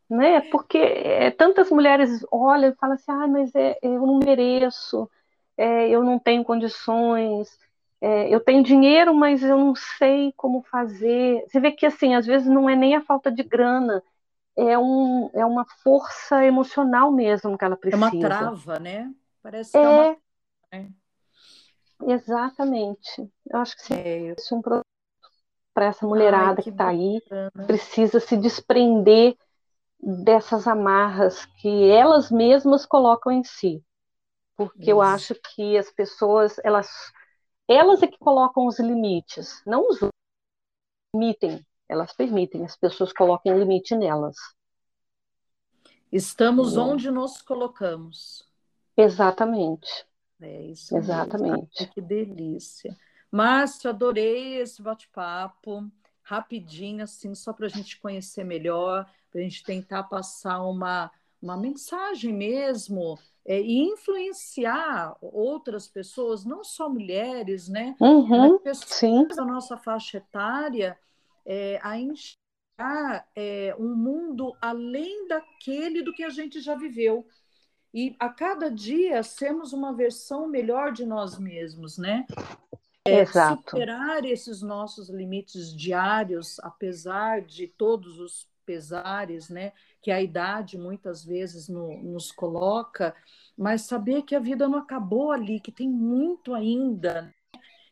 Né? Porque é, tantas mulheres olham e falam assim: ah, mas é, eu não mereço, é, eu não tenho condições, é, eu tenho dinheiro, mas eu não sei como fazer. Você vê que, assim, às vezes não é nem a falta de grana, é, um, é uma força emocional mesmo que ela precisa. É uma trava, né? Parece que é, é uma né? Exatamente. Eu acho que sim, é. isso é um produto para essa mulherada Ai, que está aí, precisa se desprender dessas amarras que elas mesmas colocam em si. Porque isso. eu acho que as pessoas, elas, elas é que colocam os limites, não os permitem, elas permitem, as pessoas coloquem limite nelas. Estamos onde nos colocamos. Exatamente. É isso Exatamente. Mesmo. que delícia. Márcio, adorei esse bate-papo, rapidinho, assim, só para a gente conhecer melhor, para a gente tentar passar uma, uma mensagem mesmo é, e influenciar outras pessoas, não só mulheres, né? Uhum, pessoas sim. da nossa faixa etária é, a enxergar é, um mundo além daquele do que a gente já viveu. E a cada dia sermos uma versão melhor de nós mesmos, né? É, Exato. Superar esses nossos limites diários, apesar de todos os pesares, né? Que a idade muitas vezes no, nos coloca, mas saber que a vida não acabou ali, que tem muito ainda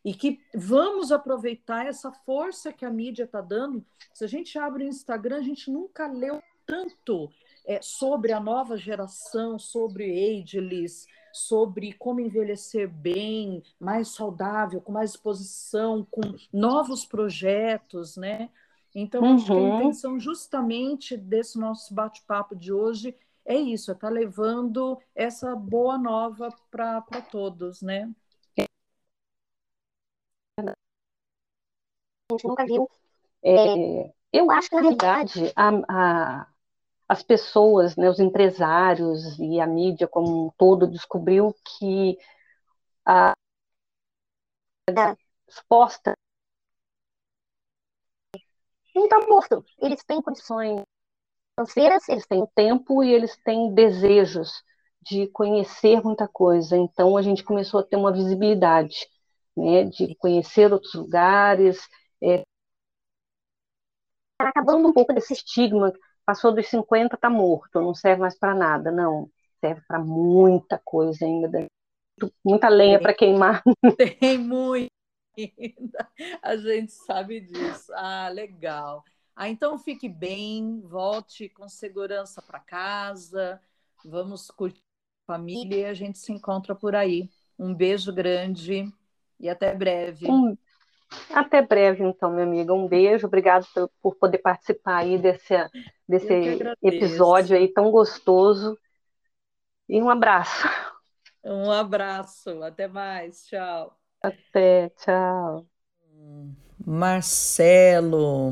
e que vamos aproveitar essa força que a mídia está dando. Se a gente abre o Instagram, a gente nunca leu tanto é, sobre a nova geração, sobre ageless, sobre como envelhecer bem, mais saudável, com mais exposição, com novos projetos, né? Então, uhum. acho que a intenção justamente desse nosso bate-papo de hoje é isso, é estar tá levando essa boa nova para todos, né? Gente nunca viu. É, eu acho que, na realidade, a, a, as pessoas, né, os empresários e a mídia como um todo descobriu que a exposta não está morto. Eles têm condições financeiras, eles têm tempo e eles têm desejos de conhecer muita coisa. Então a gente começou a ter uma visibilidade, né, de conhecer outros lugares. É, acabando um pouco desse estigma, passou dos 50, está morto, não serve mais para nada. Não, serve para muita coisa ainda, muita lenha para queimar. Tem muito a gente sabe disso. Ah, legal. Ah, então fique bem, volte com segurança para casa, vamos curtir a família e a gente se encontra por aí. Um beijo grande e até breve. Um... Até breve, então, minha amiga. Um beijo, obrigado por, por poder participar aí desse, desse episódio aí tão gostoso. E um abraço. Um abraço, até mais, tchau. Até, tchau. Marcelo,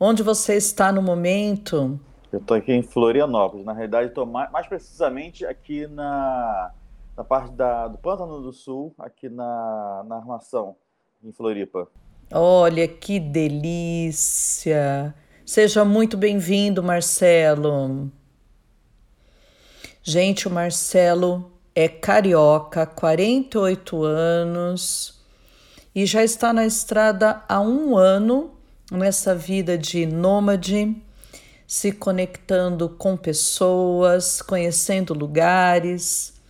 onde você está no momento? Eu estou aqui em Florianópolis. Na realidade, estou mais, mais, precisamente aqui na, na parte da, do Pântano do Sul, aqui na, na Armação, em Floripa. Olha que delícia! Seja muito bem-vindo, Marcelo. Gente, o Marcelo é carioca, 48 anos e já está na estrada há um ano nessa vida de nômade, se conectando com pessoas, conhecendo lugares.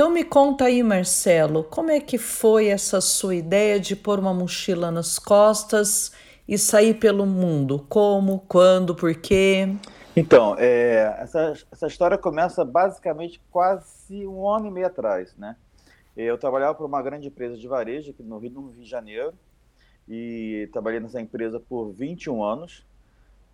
Então me conta aí, Marcelo, como é que foi essa sua ideia de pôr uma mochila nas costas e sair pelo mundo? Como, quando, por quê? Então, é, essa, essa história começa basicamente quase um ano e meio atrás, né? Eu trabalhava para uma grande empresa de varejo aqui no Rio, no Rio de Janeiro e trabalhei nessa empresa por 21 anos.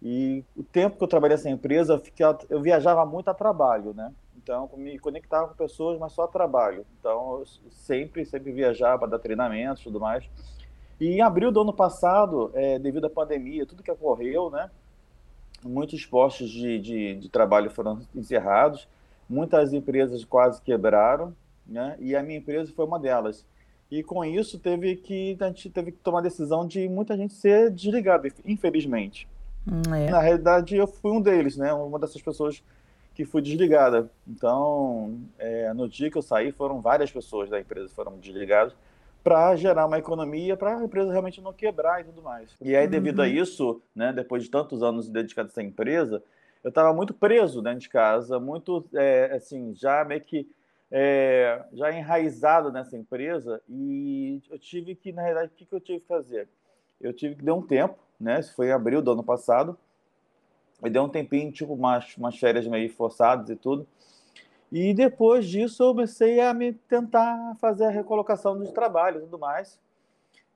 E o tempo que eu trabalhei nessa empresa, eu, fiquei, eu viajava muito a trabalho, né? Então, me conectava com pessoas, mas só trabalho. Então, sempre, sempre viajava para dar treinamentos e tudo mais. E em abril do ano passado, é, devido à pandemia, tudo que ocorreu, né? muitos postos de, de, de, trabalho foram encerrados, muitas empresas quase quebraram, né? E a minha empresa foi uma delas. E com isso teve que a gente teve que tomar a decisão de muita gente ser desligada, infelizmente. Hum, é. Na realidade, eu fui um deles, né? Uma dessas pessoas que fui desligada. Então, é, no dia que eu saí, foram várias pessoas da empresa foram desligadas para gerar uma economia, para a empresa realmente não quebrar e tudo mais. E aí, devido uhum. a isso, né, depois de tantos anos dedicados a essa empresa, eu estava muito preso dentro de casa, muito, é, assim, já meio que é, já enraizado nessa empresa e eu tive que, na realidade, o que, que eu tive que fazer? Eu tive que dar um tempo, né, isso foi em abril do ano passado, e deu um tempinho, tipo, umas, umas férias meio forçadas e tudo, e depois disso eu comecei a me tentar fazer a recolocação de trabalho e tudo mais.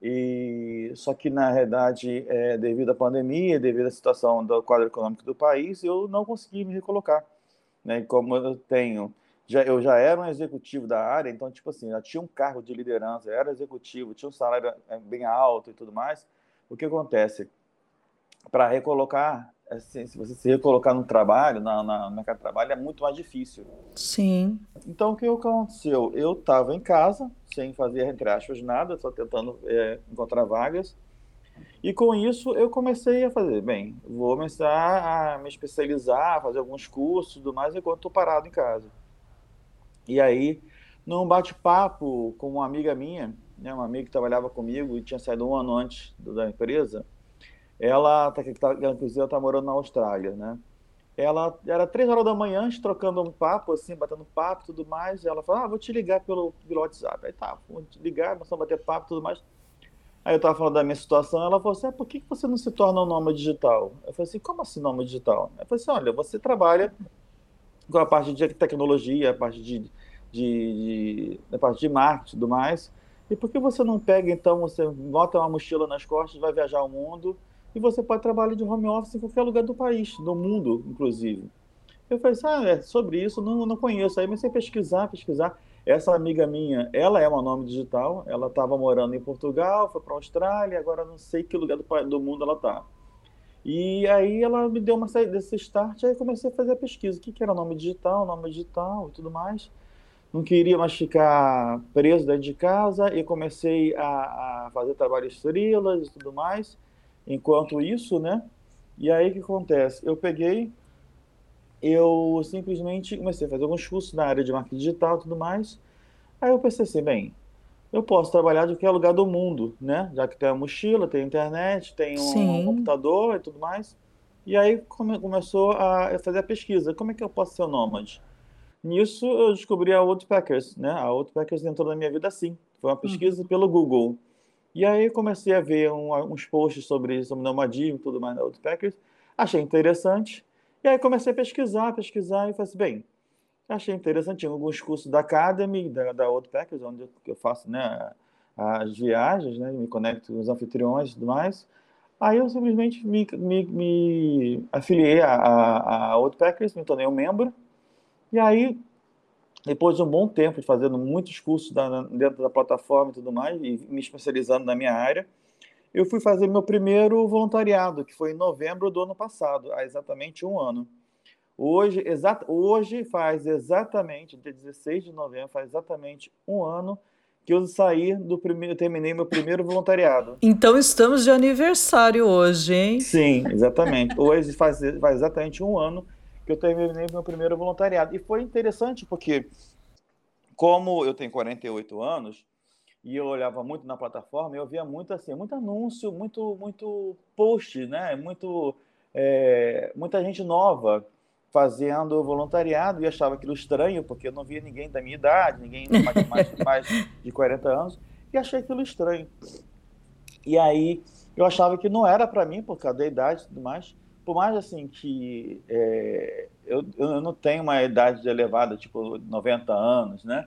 E só que na realidade, é, devido à pandemia, devido à situação do quadro econômico do país, eu não consegui me recolocar, né? Como eu tenho, já eu já era um executivo da área, então tipo assim, já tinha um cargo de liderança, era executivo, tinha um salário é, bem alto e tudo mais. O que acontece? Para recolocar assim, se você se recolocar no trabalho, na, na, no mercado de trabalho, é muito mais difícil. Sim. Então, o que aconteceu? Eu estava em casa, sem fazer, entre aspas, nada, só tentando é, encontrar vagas. E com isso, eu comecei a fazer, bem, vou começar a me especializar, fazer alguns cursos e tudo mais, enquanto estou parado em casa. E aí, num bate-papo com uma amiga minha, né, uma amiga que trabalhava comigo e tinha saído um ano antes da empresa, ela, tá, tá, inclusive, ela está morando na Austrália, né? Ela era três horas da manhã, trocando um papo, assim, batendo papo e tudo mais. E ela falou: Ah, vou te ligar pelo, pelo WhatsApp. Aí tá, vou te ligar, vamos bater papo e tudo mais. Aí eu estava falando da minha situação, ela falou assim: ah, por que, você não se torna um nome digital? Eu falei assim: como assim nome digital? Eu falei assim: olha, você trabalha com a parte de tecnologia, a parte de, de, de, a parte de marketing e tudo mais. E por que você não pega, então, você bota uma mochila nas costas, vai viajar o mundo e você pode trabalhar de home office em qualquer lugar do país, do mundo, inclusive. Eu falei assim, ah, é, sobre isso, não, não conheço. Aí comecei a pesquisar, pesquisar. Essa amiga minha, ela é uma nome digital, ela estava morando em Portugal, foi para a Austrália, agora não sei que lugar do, do mundo ela está. E aí ela me deu uma desse start, aí comecei a fazer a pesquisa. O que, que era nome digital, nome digital e tudo mais. Não queria mais ficar preso dentro de casa e comecei a, a fazer trabalhos estrelas e tudo mais. Enquanto isso, né? E aí o que acontece? Eu peguei, eu simplesmente comecei a fazer alguns cursos na área de marketing digital e tudo mais. Aí eu pensei assim, bem, eu posso trabalhar de qualquer lugar do mundo, né? Já que tem a mochila, tem a internet, tem um computador e tudo mais. E aí come, começou a fazer a pesquisa. Como é que eu posso ser um nômade? Nisso eu descobri a Woodpeckers, né? A Woodpeckers entrou na minha vida assim. Foi uma pesquisa uhum. pelo Google. E aí comecei a ver um, uns posts sobre, sobre nomadismo e tudo mais da Woodpeckers. Achei interessante. E aí comecei a pesquisar, pesquisar e falei assim, bem, achei interessante. Tinha alguns cursos da Academy, da, da onde eu faço né, as viagens, né, me conecto com os anfitriões e tudo mais. Aí eu simplesmente me, me, me afiliei a, a, a me tornei um membro. E aí depois de um bom tempo de fazendo muitos cursos da, dentro da plataforma e tudo mais, e me especializando na minha área, eu fui fazer meu primeiro voluntariado, que foi em novembro do ano passado, há exatamente um ano. Hoje, exa hoje faz exatamente, dia 16 de novembro, faz exatamente um ano que eu saí do primeiro, terminei meu primeiro voluntariado. Então estamos de aniversário hoje, hein? Sim, exatamente. Hoje faz, faz exatamente um ano que eu terminei meu primeiro voluntariado. E foi interessante porque, como eu tenho 48 anos, e eu olhava muito na plataforma, eu via muito assim, muito anúncio, muito, muito post, né? Muito, é, muita gente nova fazendo voluntariado e achava aquilo estranho, porque eu não via ninguém da minha idade, ninguém mais, mais, mais de 40 anos, e achei aquilo estranho. E aí eu achava que não era para mim, por causa da idade e tudo mais por mais assim que é, eu, eu não tenho uma idade elevada, tipo 90 anos, né?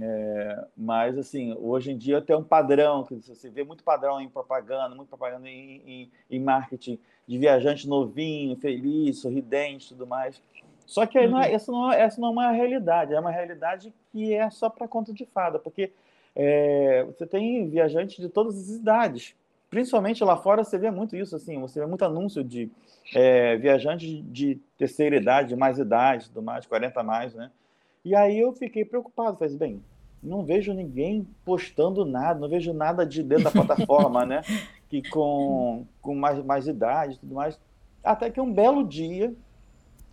É, mas assim, hoje em dia tem um padrão, que você vê muito padrão em propaganda, muito propaganda em, em, em marketing, de viajante novinho, feliz, sorridente tudo mais. Só que uhum. não é, essa, não, é, essa não é uma realidade, é uma realidade que é só para conta de fada, porque é, você tem viajantes de todas as idades. Principalmente lá fora você vê muito isso, assim, você vê muito anúncio de é, viajantes de terceira idade, de mais idade, do mais, 40 a mais, né? E aí eu fiquei preocupado, falei, bem, não vejo ninguém postando nada, não vejo nada de dentro da plataforma, né? Que com, com mais, mais idade e tudo mais. Até que um belo dia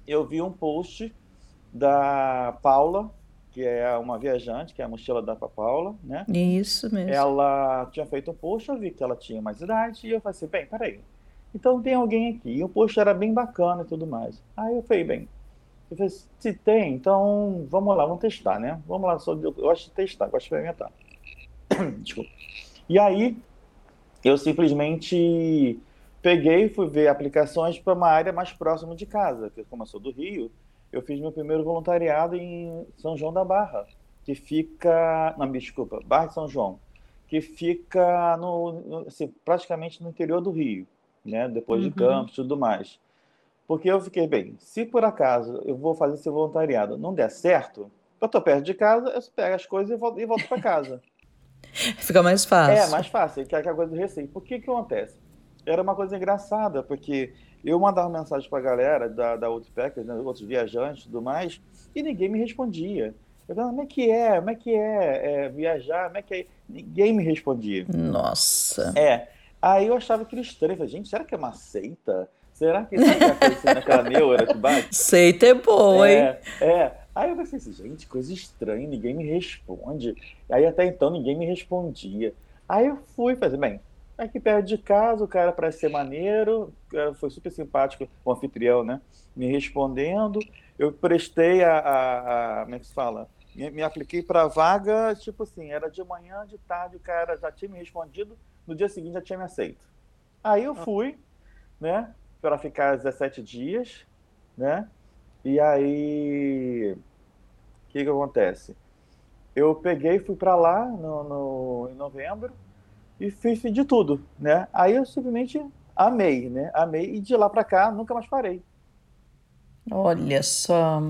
eu vi um post da Paula, que é uma viajante, que é a mochila da Paula, né? Isso mesmo. Ela tinha feito um post, eu vi que ela tinha mais idade, e eu falei assim, bem, peraí, então tem alguém aqui. E o post era bem bacana e tudo mais. Aí eu falei, bem, eu falei, se tem, então vamos lá, vamos testar, né? Vamos lá, só, eu gosto de testar, gosto de experimentar. Desculpa. E aí, eu simplesmente peguei e fui ver aplicações para uma área mais próxima de casa, porque como eu sou do Rio, eu fiz meu primeiro voluntariado em São João da Barra, que fica. Não, desculpa, Barra de São João, que fica no, assim, praticamente no interior do Rio né? Depois uhum. de campos e tudo mais. Porque eu fiquei, bem, se por acaso eu vou fazer esse voluntariado não der certo, eu tô perto de casa, eu pego as coisas e volto, volto para casa. Fica mais fácil. É, mais fácil, que é aquela coisa do receio. Por que que acontece? Era uma coisa engraçada, porque eu mandava mensagem para a galera da, da Outpackers, né, outros viajantes e tudo mais, e ninguém me respondia. Eu falava, como é que é? Como é que é, é viajar? Como é que é? Ninguém me respondia. Nossa. É. Aí eu achava aquilo estranho. Eu falei, gente, será que é uma seita? Será que isso é acontecendo naquela neura que bate? Seita é boa, é, hein? É. Aí eu pensei assim, gente, coisa estranha, ninguém me responde. Aí até então ninguém me respondia. Aí eu fui fazer, bem, aqui perto de casa, o cara parece ser maneiro, foi super simpático, o anfitrião, né? Me respondendo. Eu prestei a. a, a como é que se fala? Me, me apliquei para vaga, tipo assim, era de manhã, de tarde, o cara já tinha me respondido, no dia seguinte já tinha me aceito. Aí eu fui, né? Para ficar 17 dias, né? E aí. O que, que acontece? Eu peguei, fui para lá no, no, em novembro e fiz de tudo, né? Aí eu simplesmente amei, né? Amei e de lá para cá nunca mais parei. Olha só,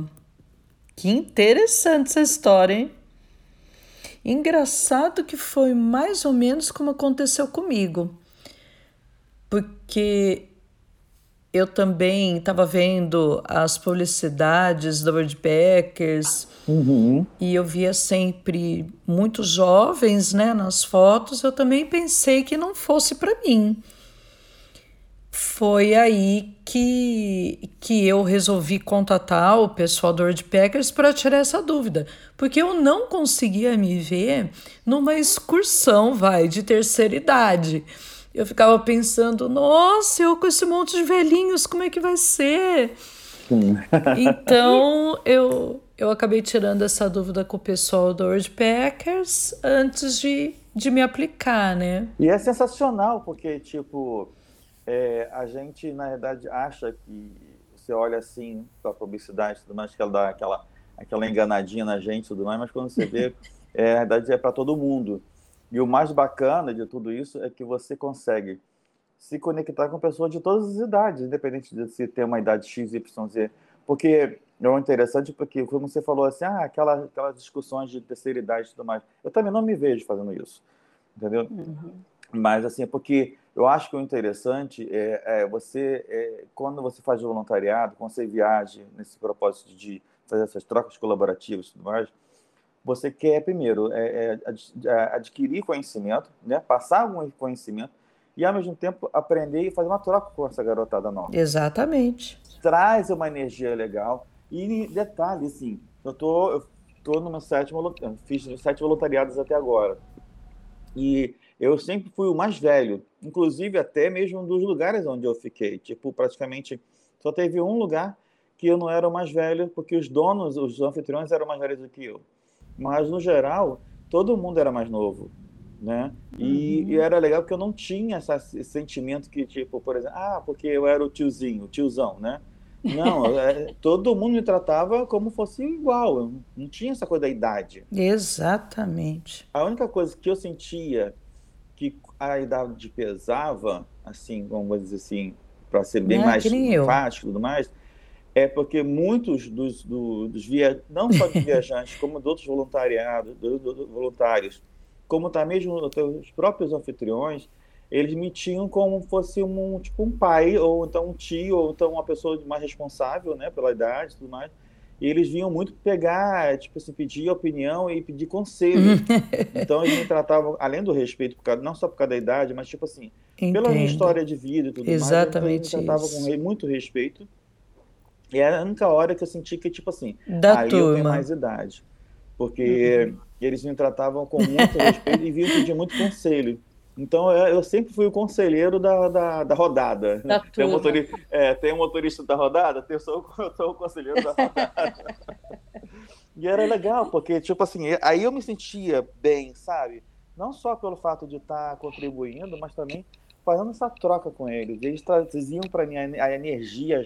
que interessante essa história, hein? Engraçado que foi mais ou menos como aconteceu comigo, porque eu também estava vendo as publicidades do Woodpeckers uhum. e eu via sempre muitos jovens né, nas fotos. Eu também pensei que não fosse para mim. Foi aí que, que eu resolvi contatar o pessoal do Woodpeckers para tirar essa dúvida, porque eu não conseguia me ver numa excursão, vai, de terceira idade eu ficava pensando, nossa, eu com esse monte de velhinhos, como é que vai ser? então eu, eu acabei tirando essa dúvida com o pessoal do Packers antes de, de me aplicar, né? E é sensacional, porque, tipo, é, a gente, na verdade, acha que você olha assim para a publicidade e tudo mais, que ela dá aquela, aquela enganadinha na gente e tudo mais, mas quando você vê, é, na verdade, é para todo mundo. E o mais bacana de tudo isso é que você consegue se conectar com pessoas de todas as idades, independente de se ter uma idade X, Y, Z. Porque é interessante porque, como você falou assim, ah, aquela, aquelas discussões de terceira idade e tudo mais. Eu também não me vejo fazendo isso, entendeu? Uhum. Mas, assim, é porque eu acho que o interessante é, é você, é, quando você faz voluntariado, quando você viaja nesse propósito de fazer essas trocas colaborativas e tudo mais, você quer primeiro é, é, adquirir conhecimento, né, passar algum conhecimento e ao mesmo tempo aprender e fazer uma troca com essa garotada nova. Exatamente. Traz uma energia legal. E detalhe, assim, eu tô eu tô no meu sétimo fiz sete voluntariados até agora. E eu sempre fui o mais velho, inclusive até mesmo dos lugares onde eu fiquei, tipo praticamente só teve um lugar que eu não era o mais velho porque os donos, os anfitriões eram mais velhos do que eu mas no geral todo mundo era mais novo, né? E, uhum. e era legal porque eu não tinha essa, esse sentimento que tipo, por exemplo, ah, porque eu era o tiozinho, o tiozão, né? Não, é, todo mundo me tratava como fosse igual, eu não tinha essa coisa da idade. Exatamente. A única coisa que eu sentia que a idade pesava, assim, vamos dizer assim, para ser bem é, mais enfático e tudo mais, é porque muitos dos, do, dos via... não só de viajantes, como de outros voluntariados, do, do, voluntários, como tá mesmo os próprios anfitriões, eles me tinham como fosse um tipo um pai ou então um tio ou então uma pessoa mais responsável, né, pela idade, e tudo mais. E eles vinham muito pegar, tipo assim, pedir opinião e pedir conselho. então eles me tratavam, além do respeito, por causa, não só por causa da idade, mas tipo assim, Entendo. pela minha história de vida e tudo Exatamente mais. Então eles me tratavam com muito respeito e era a única hora que eu senti que, tipo assim, da aí turma. eu tenho mais idade. Porque uhum. eles me tratavam com muito respeito e vinham pedir muito conselho. Então eu sempre fui o conselheiro da, da, da rodada. Da tem, um motorista, é, tem um motorista da rodada, eu sou, eu sou o conselheiro da rodada. e era legal, porque, tipo assim, aí eu me sentia bem, sabe? Não só pelo fato de estar contribuindo, mas também fazendo essa troca com eles. Eles traziam para mim a energia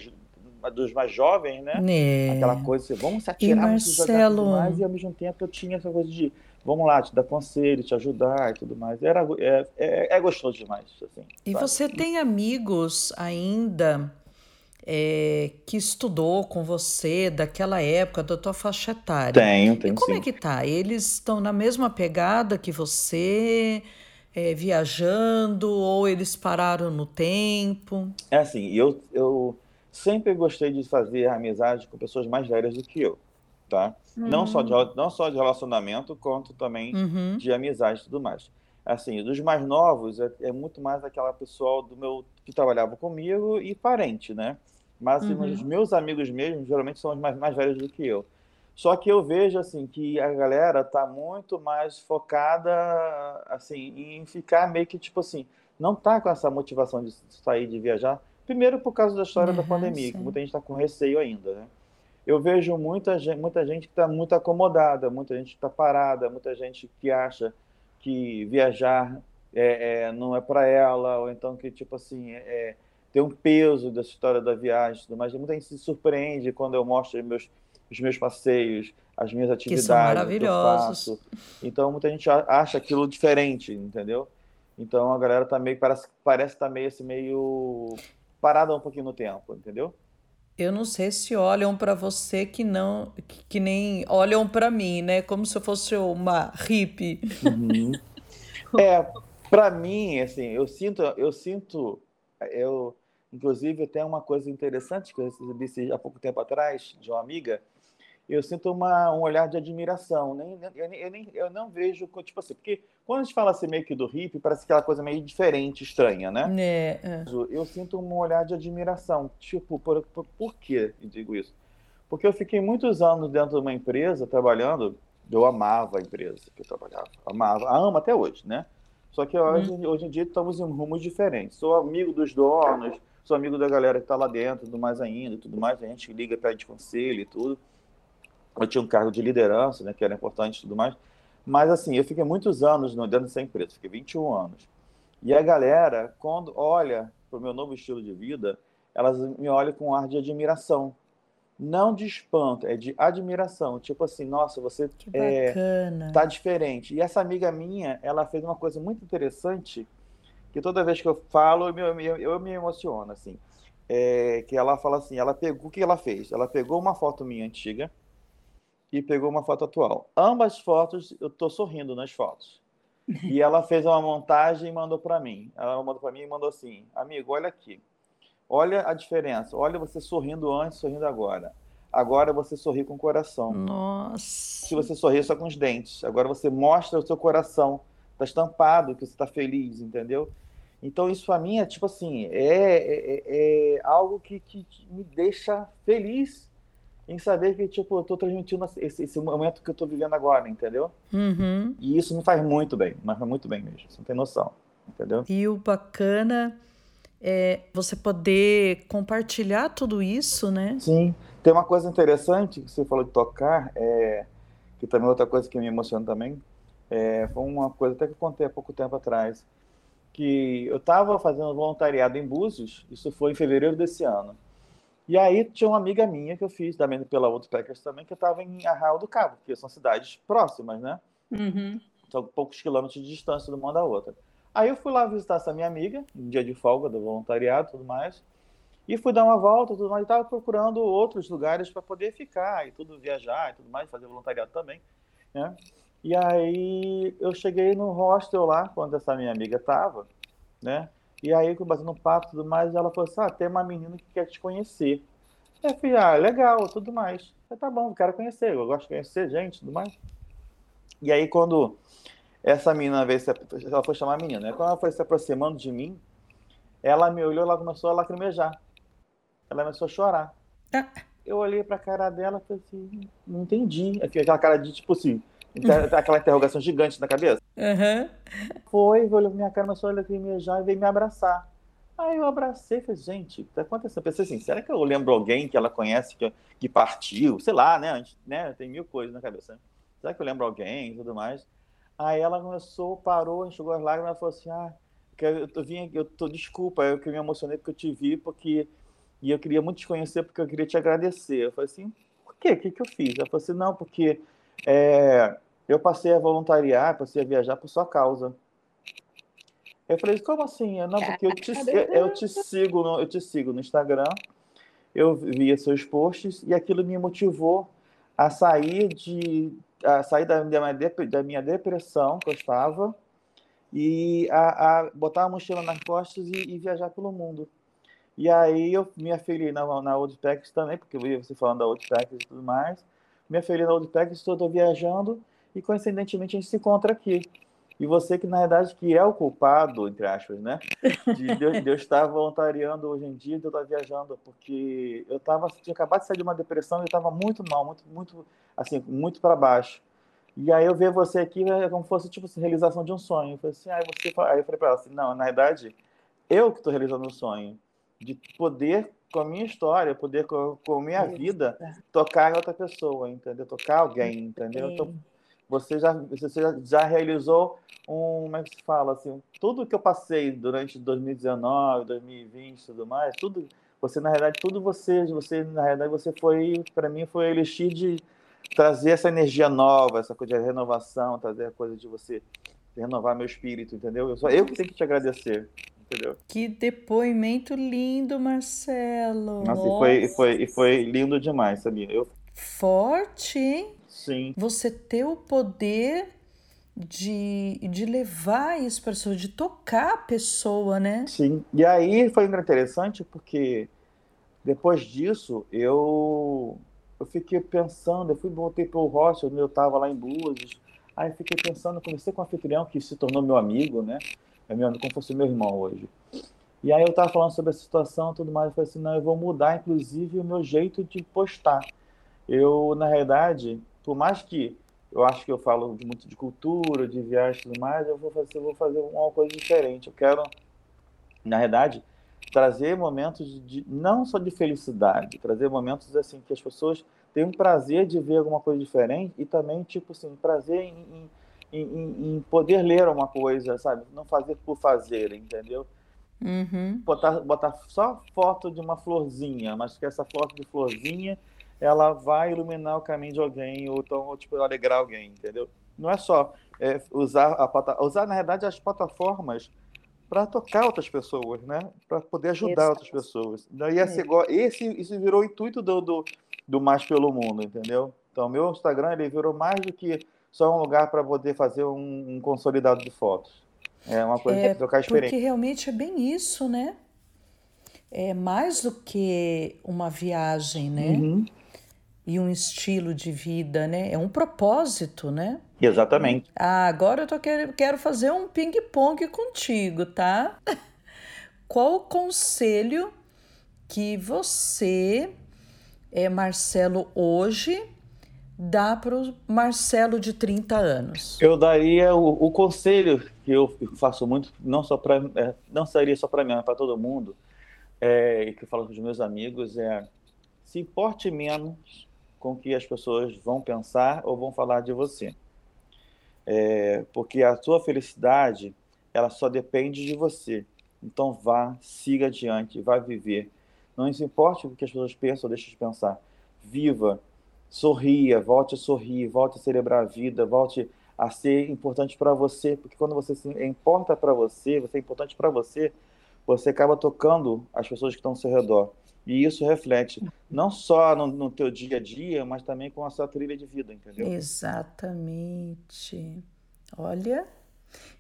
dos mais jovens, né? É. Aquela coisa assim, vamos se atirar, e Marcelo... mais, e ao mesmo tempo eu tinha essa coisa de vamos lá, te dar conselho, te ajudar e tudo mais. Era, é, é, é gostoso demais. Assim, e sabe? você tem amigos ainda é, que estudou com você daquela época, da tua faixa etária? Tenho, tenho e como sim. é que tá? Eles estão na mesma pegada que você? é, viajando ou eles pararam no tempo? É assim, eu, eu sempre gostei de fazer amizade com pessoas mais velhas do que eu, tá? Uhum. Não, só de, hum. não só de relacionamento, quanto também uhum. de amizade e tudo mais. Assim, dos mais novos, é, é, muito mais aquela pessoa do meu que trabalhava comigo e parente, né? Mas assim, uhum. os meus amigos mesmo, geralmente, são os mais, mais velhos do que eu. Só que eu vejo assim que a galera tá muito mais focada assim em ficar meio que tipo assim, não tá com essa motivação de sair de viajar. Primeiro por causa da história uhum, da pandemia, sim. que muita gente está com receio ainda, né? Eu vejo muita gente, muita gente que está muito acomodada, muita gente que está parada, muita gente que acha que viajar é, é, não é para ela, ou então que tipo assim é, é, tem um peso dessa história da viagem, mas muita gente se surpreende quando eu mostro meus os meus passeios, as minhas atividades que, são maravilhosos. que eu faço. Então muita gente acha aquilo diferente, entendeu? Então a galera tá meio parece parece tá meio assim meio parada um pouquinho no tempo, entendeu? Eu não sei se olham para você que não que, que nem olham para mim, né? Como se eu fosse uma hippie. Uhum. é, para mim, assim, eu sinto eu sinto eu inclusive tem uma coisa interessante que eu recebi há pouco tempo atrás de uma amiga eu sinto uma, um olhar de admiração. Nem, eu, eu, nem, eu não vejo, tipo assim, porque quando a gente fala assim meio que do hippie, parece aquela coisa meio diferente, estranha, né? É, é. Eu sinto um olhar de admiração. Tipo, por, por, por que eu digo isso? Porque eu fiquei muitos anos dentro de uma empresa trabalhando, eu amava a empresa que eu trabalhava, amava, amo até hoje, né? Só que hoje, hum. hoje em dia estamos em rumos diferentes. Sou amigo dos donos, sou amigo da galera que está lá dentro, tudo mais ainda, tudo mais, a gente liga para de conselho e tudo eu tinha um cargo de liderança, né, que era importante e tudo mais. Mas, assim, eu fiquei muitos anos dentro dessa empresa, fiquei 21 anos. E a galera, quando olha para o meu novo estilo de vida, elas me olham com um ar de admiração. Não de espanto, é de admiração. Tipo assim, nossa, você é, tá diferente. E essa amiga minha, ela fez uma coisa muito interessante, que toda vez que eu falo, eu, eu, eu me emociono, assim. É, que ela fala assim, ela pegou, o que ela fez? Ela pegou uma foto minha antiga, e pegou uma foto atual. Ambas fotos, eu estou sorrindo nas fotos. E ela fez uma montagem e mandou para mim. Ela mandou para mim e mandou assim: Amigo, olha aqui. Olha a diferença. Olha você sorrindo antes, sorrindo agora. Agora você sorri com o coração. Nossa. Se você sorri só com os dentes. Agora você mostra o seu coração. Está estampado que você está feliz, entendeu? Então, isso para mim é tipo assim: é, é, é algo que, que me deixa feliz em saber que, tipo, eu tô transmitindo esse, esse momento que eu tô vivendo agora, entendeu? Uhum. E isso me faz muito bem, mas faz muito bem mesmo, você não tem noção, entendeu? E o bacana é você poder compartilhar tudo isso, né? Sim. Tem uma coisa interessante que você falou de tocar, é, que também é outra coisa que me emociona também, é, foi uma coisa até que eu contei há pouco tempo atrás, que eu estava fazendo voluntariado em Búzios, isso foi em fevereiro desse ano, e aí tinha uma amiga minha que eu fiz, também pela Outros Packers também, que estava em Arraial do Cabo, que são cidades próximas, né? Uhum. São poucos quilômetros de distância de uma da outra. Aí eu fui lá visitar essa minha amiga, um dia de folga do voluntariado e tudo mais. E fui dar uma volta tudo mais. E estava procurando outros lugares para poder ficar e tudo, viajar e tudo mais, fazer voluntariado também. Né? E aí eu cheguei no hostel lá, quando essa minha amiga estava, né? E aí, batendo papo e tudo mais, ela falou assim: ah, tem uma menina que quer te conhecer. Eu falei, ah, legal, tudo mais. falei, tá bom, quero conhecer, eu gosto de conhecer gente tudo mais. E aí, quando essa menina veio, se, ela foi chamar a menina, né? Quando ela foi se aproximando de mim, ela me olhou, ela começou a lacrimejar. Ela começou a chorar. Ah. Eu olhei pra cara dela e falei assim, não entendi. Aquela cara de tipo assim, aquela interrogação gigante na cabeça. Uhum. Foi, olhou minha cara, começou a lacrimejar e veio me abraçar. Aí eu abracei e falei, gente, o que tá acontecendo? Eu pensei assim, será que eu lembro alguém que ela conhece que, que partiu? Sei lá, né? né? Tem mil coisas na cabeça. Né? Será que eu lembro alguém e tudo mais? Aí ela começou, parou, enxugou as lágrimas e falou assim, ah, eu, tô, vim, eu tô, desculpa, eu que me emocionei porque eu te vi, porque e eu queria muito te conhecer porque eu queria te agradecer. Eu falei assim, por quê? O que, que eu fiz? Ela falou assim, não, porque é, eu passei a voluntariar, passei a viajar por sua causa. Eu falei, como assim? Não, porque eu te, eu te sigo, no, eu te sigo no Instagram, eu via seus posts e aquilo me motivou a sair de a sair da, da, minha, depressão que eu estava e a, a botar a mochila nas costas e, e, viajar pelo mundo. E aí eu me afiliei na, na Oldpex também, porque eu vi você falando da Oldpex e tudo mais. Me afiliei na Oldpex, estou viajando e coincidentemente a gente se encontra aqui. E você que, na verdade, que é o culpado, entre aspas, né? De Deus, Deus estar voluntariando hoje em dia, de eu estar viajando, porque eu tava, tinha acabado de sair de uma depressão e estava muito mal, muito, muito, assim, muito para baixo. E aí eu ver você aqui é como se fosse, tipo, realização de um sonho. Eu falei assim, aí, você, aí eu falei para ela assim, não, na verdade, eu que estou realizando um sonho, de poder, com a minha história, poder, com, com a minha vida, tocar em outra pessoa, entendeu? Tocar alguém, entendeu? Então, você já, você já, já realizou um, como é que se fala, assim, tudo que eu passei durante 2019, 2020 e tudo mais, tudo, você, na realidade, tudo você, você, na realidade, você foi, para mim, foi elixir de trazer essa energia nova, essa coisa de renovação, trazer a coisa de você renovar meu espírito, entendeu? Eu, só, eu que tenho que te agradecer, entendeu? Que depoimento lindo, Marcelo. Nossa, Nossa. E, foi, e, foi, e foi lindo demais, sabia? Eu... Forte, hein? Sim. Você ter o poder de, de levar isso para a pessoa, de tocar a pessoa, né? Sim. E aí foi interessante porque depois disso eu eu fiquei pensando, eu fui voltei para o hostel, eu estava lá em Búzios, aí fiquei pensando, comecei com o anfitrião que se tornou meu amigo, né? É meu como fosse meu irmão hoje. E aí eu estava falando sobre a situação, tudo mais, eu falei assim, não, eu vou mudar, inclusive, o meu jeito de postar. Eu, na realidade, por mais que eu acho que eu falo muito de cultura, de viagem e tudo mais, eu vou fazer, eu vou fazer uma coisa diferente. Eu quero, na realidade, trazer momentos de não só de felicidade, trazer momentos assim que as pessoas tenham prazer de ver alguma coisa diferente e também tipo assim prazer em, em, em, em poder ler uma coisa, sabe? Não fazer por fazer, entendeu? Uhum. Botar, botar só foto de uma florzinha, mas que essa foto de florzinha ela vai iluminar o caminho de alguém ou então ou, tipo alegrar alguém, entendeu? Não é só é, usar a usar na verdade as plataformas para tocar outras pessoas, né? Para poder ajudar Exato. outras pessoas. Daí esse, esse isso virou o intuito do, do, do Mais pelo Mundo, entendeu? Então, meu Instagram ele virou mais do que só um lugar para poder fazer um, um, consolidado de fotos. É uma coisa é, de trocar experiência. Porque realmente é bem isso, né? É mais do que uma viagem, né? Uhum. E um estilo de vida, né? É um propósito, né? Exatamente. Ah, agora eu tô quer, quero fazer um ping-pong contigo, tá? Qual o conselho que você, é, Marcelo, hoje dá para o Marcelo de 30 anos? Eu daria o, o conselho que eu faço muito, não só para, é, não seria só para mim, mas para todo mundo, é, e que eu falo com os meus amigos, é se importe menos com que as pessoas vão pensar ou vão falar de você é, porque a sua felicidade ela só depende de você. Então vá, siga adiante, vá viver. Não se importe o que as pessoas pensam ou deixem de pensar. Viva, sorria, volte a sorrir, volte a celebrar a vida, volte a ser importante para você, porque quando você se importa para você, você é importante para você, você acaba tocando as pessoas que estão ao seu redor. E isso reflete não só no, no teu dia a dia, mas também com a sua trilha de vida, entendeu? Exatamente. Olha.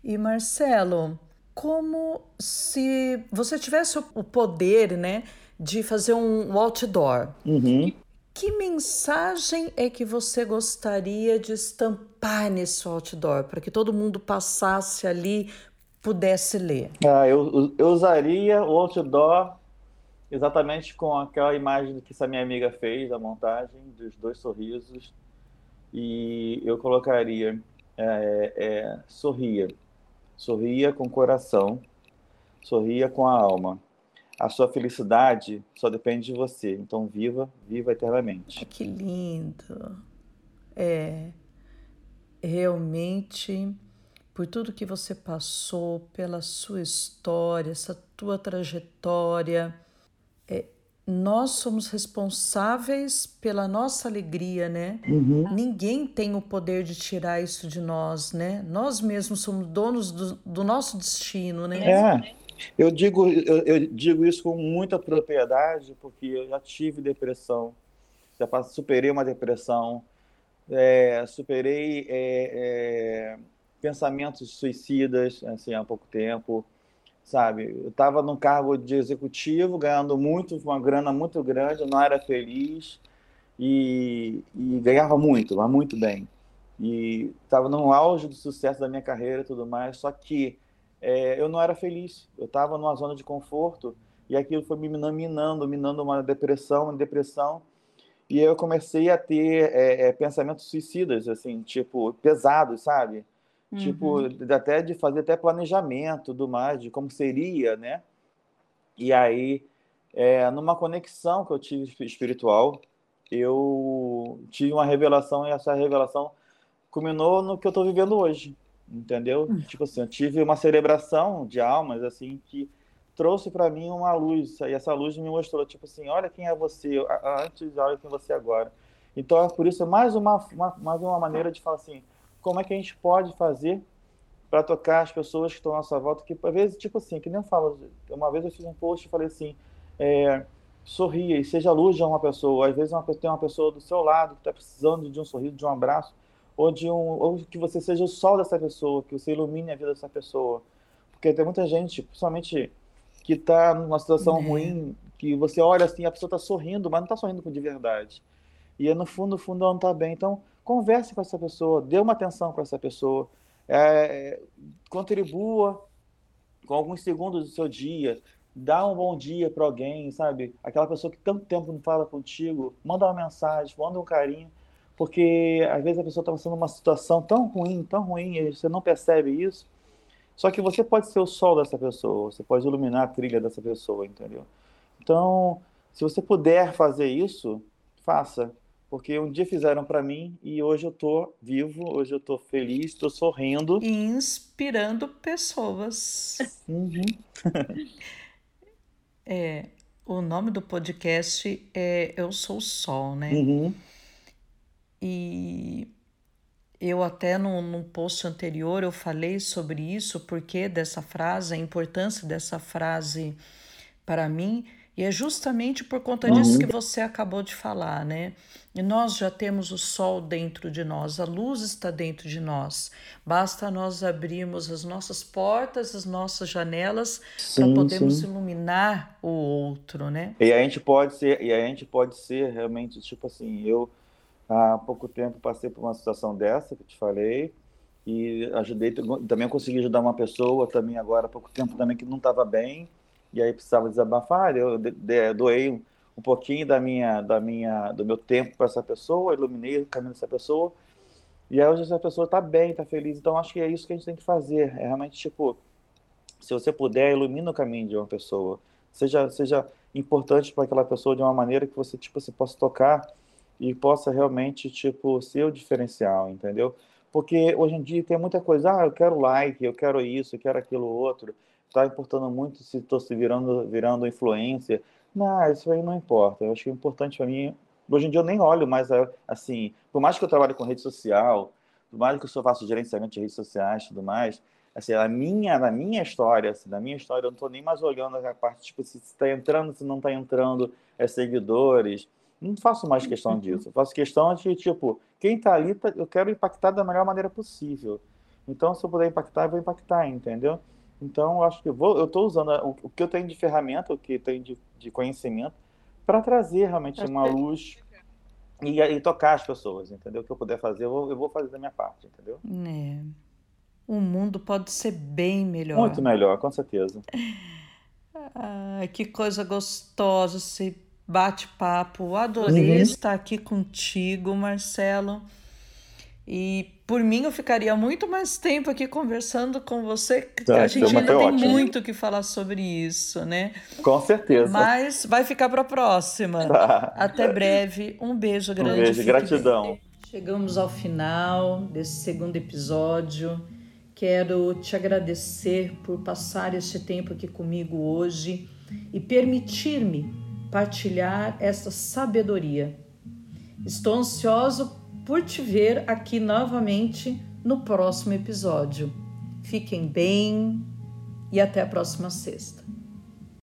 E Marcelo, como se você tivesse o poder, né, de fazer um outdoor. Uhum. Que mensagem é que você gostaria de estampar nesse outdoor para que todo mundo passasse ali pudesse ler? Ah, eu, eu usaria o outdoor exatamente com aquela imagem que essa minha amiga fez, a montagem dos dois sorrisos, e eu colocaria é, é, sorria, sorria com o coração, sorria com a alma. A sua felicidade só depende de você, então viva, viva eternamente. Que lindo! É realmente por tudo que você passou, pela sua história, essa tua trajetória é, nós somos responsáveis pela nossa alegria, né? Uhum. Ninguém tem o poder de tirar isso de nós, né? Nós mesmos somos donos do, do nosso destino, né? É. Eu digo, eu, eu, digo isso com muita propriedade, porque eu já tive depressão, já superei uma depressão, é, superei é, é, pensamentos suicidas, assim, há pouco tempo, sabe? Eu estava num cargo de executivo, ganhando muito, uma grana muito grande, não era feliz e, e ganhava muito, mas muito bem. E estava no auge do sucesso da minha carreira e tudo mais, só que é, eu não era feliz. Eu estava numa zona de conforto e aquilo foi me minando, minando uma depressão, uma depressão. E eu comecei a ter é, é, pensamentos suicidas, assim, tipo, pesados, sabe? Tipo, uhum. Tipo, até de fazer até planejamento do mais, de como seria, né? E aí, é, numa conexão que eu tive espiritual, eu tive uma revelação e essa revelação culminou no que eu estou vivendo hoje, entendeu? Hum. Tipo assim, eu tive uma celebração de almas, assim, que trouxe para mim uma luz, e essa luz me mostrou, tipo assim, olha quem é você antes, olha quem é você agora. Então, é por isso, é mais uma, uma, mais uma maneira de falar assim, como é que a gente pode fazer para tocar as pessoas que estão à nossa volta, que às vezes, tipo assim, que nem eu falo, uma vez eu fiz um post e falei assim, é, sorria e seja luz de uma pessoa, às vezes uma, tem uma pessoa do seu lado que está precisando de um sorriso, de um abraço, ou de um ou que você seja o sol dessa pessoa, que você ilumine a vida dessa pessoa. Porque tem muita gente, principalmente que está numa situação é. ruim, que você olha assim, a pessoa está sorrindo, mas não está sorrindo de verdade. E no fundo, no fundo, ela não está bem. Então, converse com essa pessoa, dê uma atenção para essa pessoa, é, contribua com alguns segundos do seu dia, dá um bom dia para alguém, sabe? Aquela pessoa que tanto tempo não fala contigo, manda uma mensagem, manda um carinho, porque às vezes a pessoa está passando uma situação tão ruim, tão ruim, e você não percebe isso. Só que você pode ser o sol dessa pessoa, você pode iluminar a trilha dessa pessoa, entendeu? Então, se você puder fazer isso, faça. Porque um dia fizeram para mim e hoje eu tô vivo, hoje eu tô feliz, tô sorrindo. Inspirando pessoas. Uhum. é, o nome do podcast é Eu Sou Sol, né? Uhum. E eu até no, no post anterior eu falei sobre isso, porque dessa frase, a importância dessa frase para mim, e é justamente por conta disso uhum. que você acabou de falar, né? E nós já temos o sol dentro de nós, a luz está dentro de nós. Basta nós abrirmos as nossas portas, as nossas janelas para podermos sim. iluminar o outro, né? E a gente pode ser, e a gente pode ser realmente tipo assim, eu há pouco tempo passei por uma situação dessa que eu te falei e ajudei também consegui ajudar uma pessoa também agora há pouco tempo também que não estava bem e aí precisava desabafar eu doei um, um pouquinho da minha da minha do meu tempo para essa pessoa iluminei o caminho dessa pessoa. E aí hoje essa pessoa está bem está feliz. Então acho que é isso que a gente tem que fazer. É realmente tipo se você puder ilumina o caminho de uma pessoa. Seja seja importante para aquela pessoa de uma maneira que você tipo você possa tocar e possa realmente, tipo, ser o diferencial, entendeu? Porque hoje em dia tem muita coisa, ah, eu quero like, eu quero isso, eu quero aquilo outro, está importando muito se estou se virando, virando influência. Não, isso aí não importa. Eu acho que o importante para mim, hoje em dia eu nem olho mais, assim, por mais que eu trabalhe com rede social, por mais que eu faça gerenciamento de redes sociais e tudo mais, assim, a minha, na minha história, assim, na minha história, eu não estou nem mais olhando a parte, tipo, se está entrando, se não está entrando, é seguidores, não faço mais questão uhum. disso. Eu faço questão de, tipo, quem está ali, tá, eu quero impactar da melhor maneira possível. Então, se eu puder impactar, eu vou impactar, entendeu? Então, eu acho que eu vou, eu estou usando o, o, que eu tenho de ferramenta, o que eu tenho de, de conhecimento, para trazer realmente uma luz e, e, tocar as pessoas, entendeu? O que eu puder fazer, eu vou, eu vou fazer da minha parte, entendeu? É. O mundo pode ser bem melhor. Muito melhor, com certeza. Ah, que coisa gostosa se bate-papo. Adorei uhum. estar aqui contigo, Marcelo. E por mim eu ficaria muito mais tempo aqui conversando com você. Tá, a gente ainda tem ótimo. muito que falar sobre isso, né? Com certeza. Mas vai ficar para a próxima. Tá. Até breve. Um beijo grande. Um beijo, gratidão. Bem. Chegamos ao final desse segundo episódio. Quero te agradecer por passar este tempo aqui comigo hoje e permitir-me partilhar essa sabedoria. Estou ansioso por te ver aqui novamente no próximo episódio. Fiquem bem e até a próxima sexta.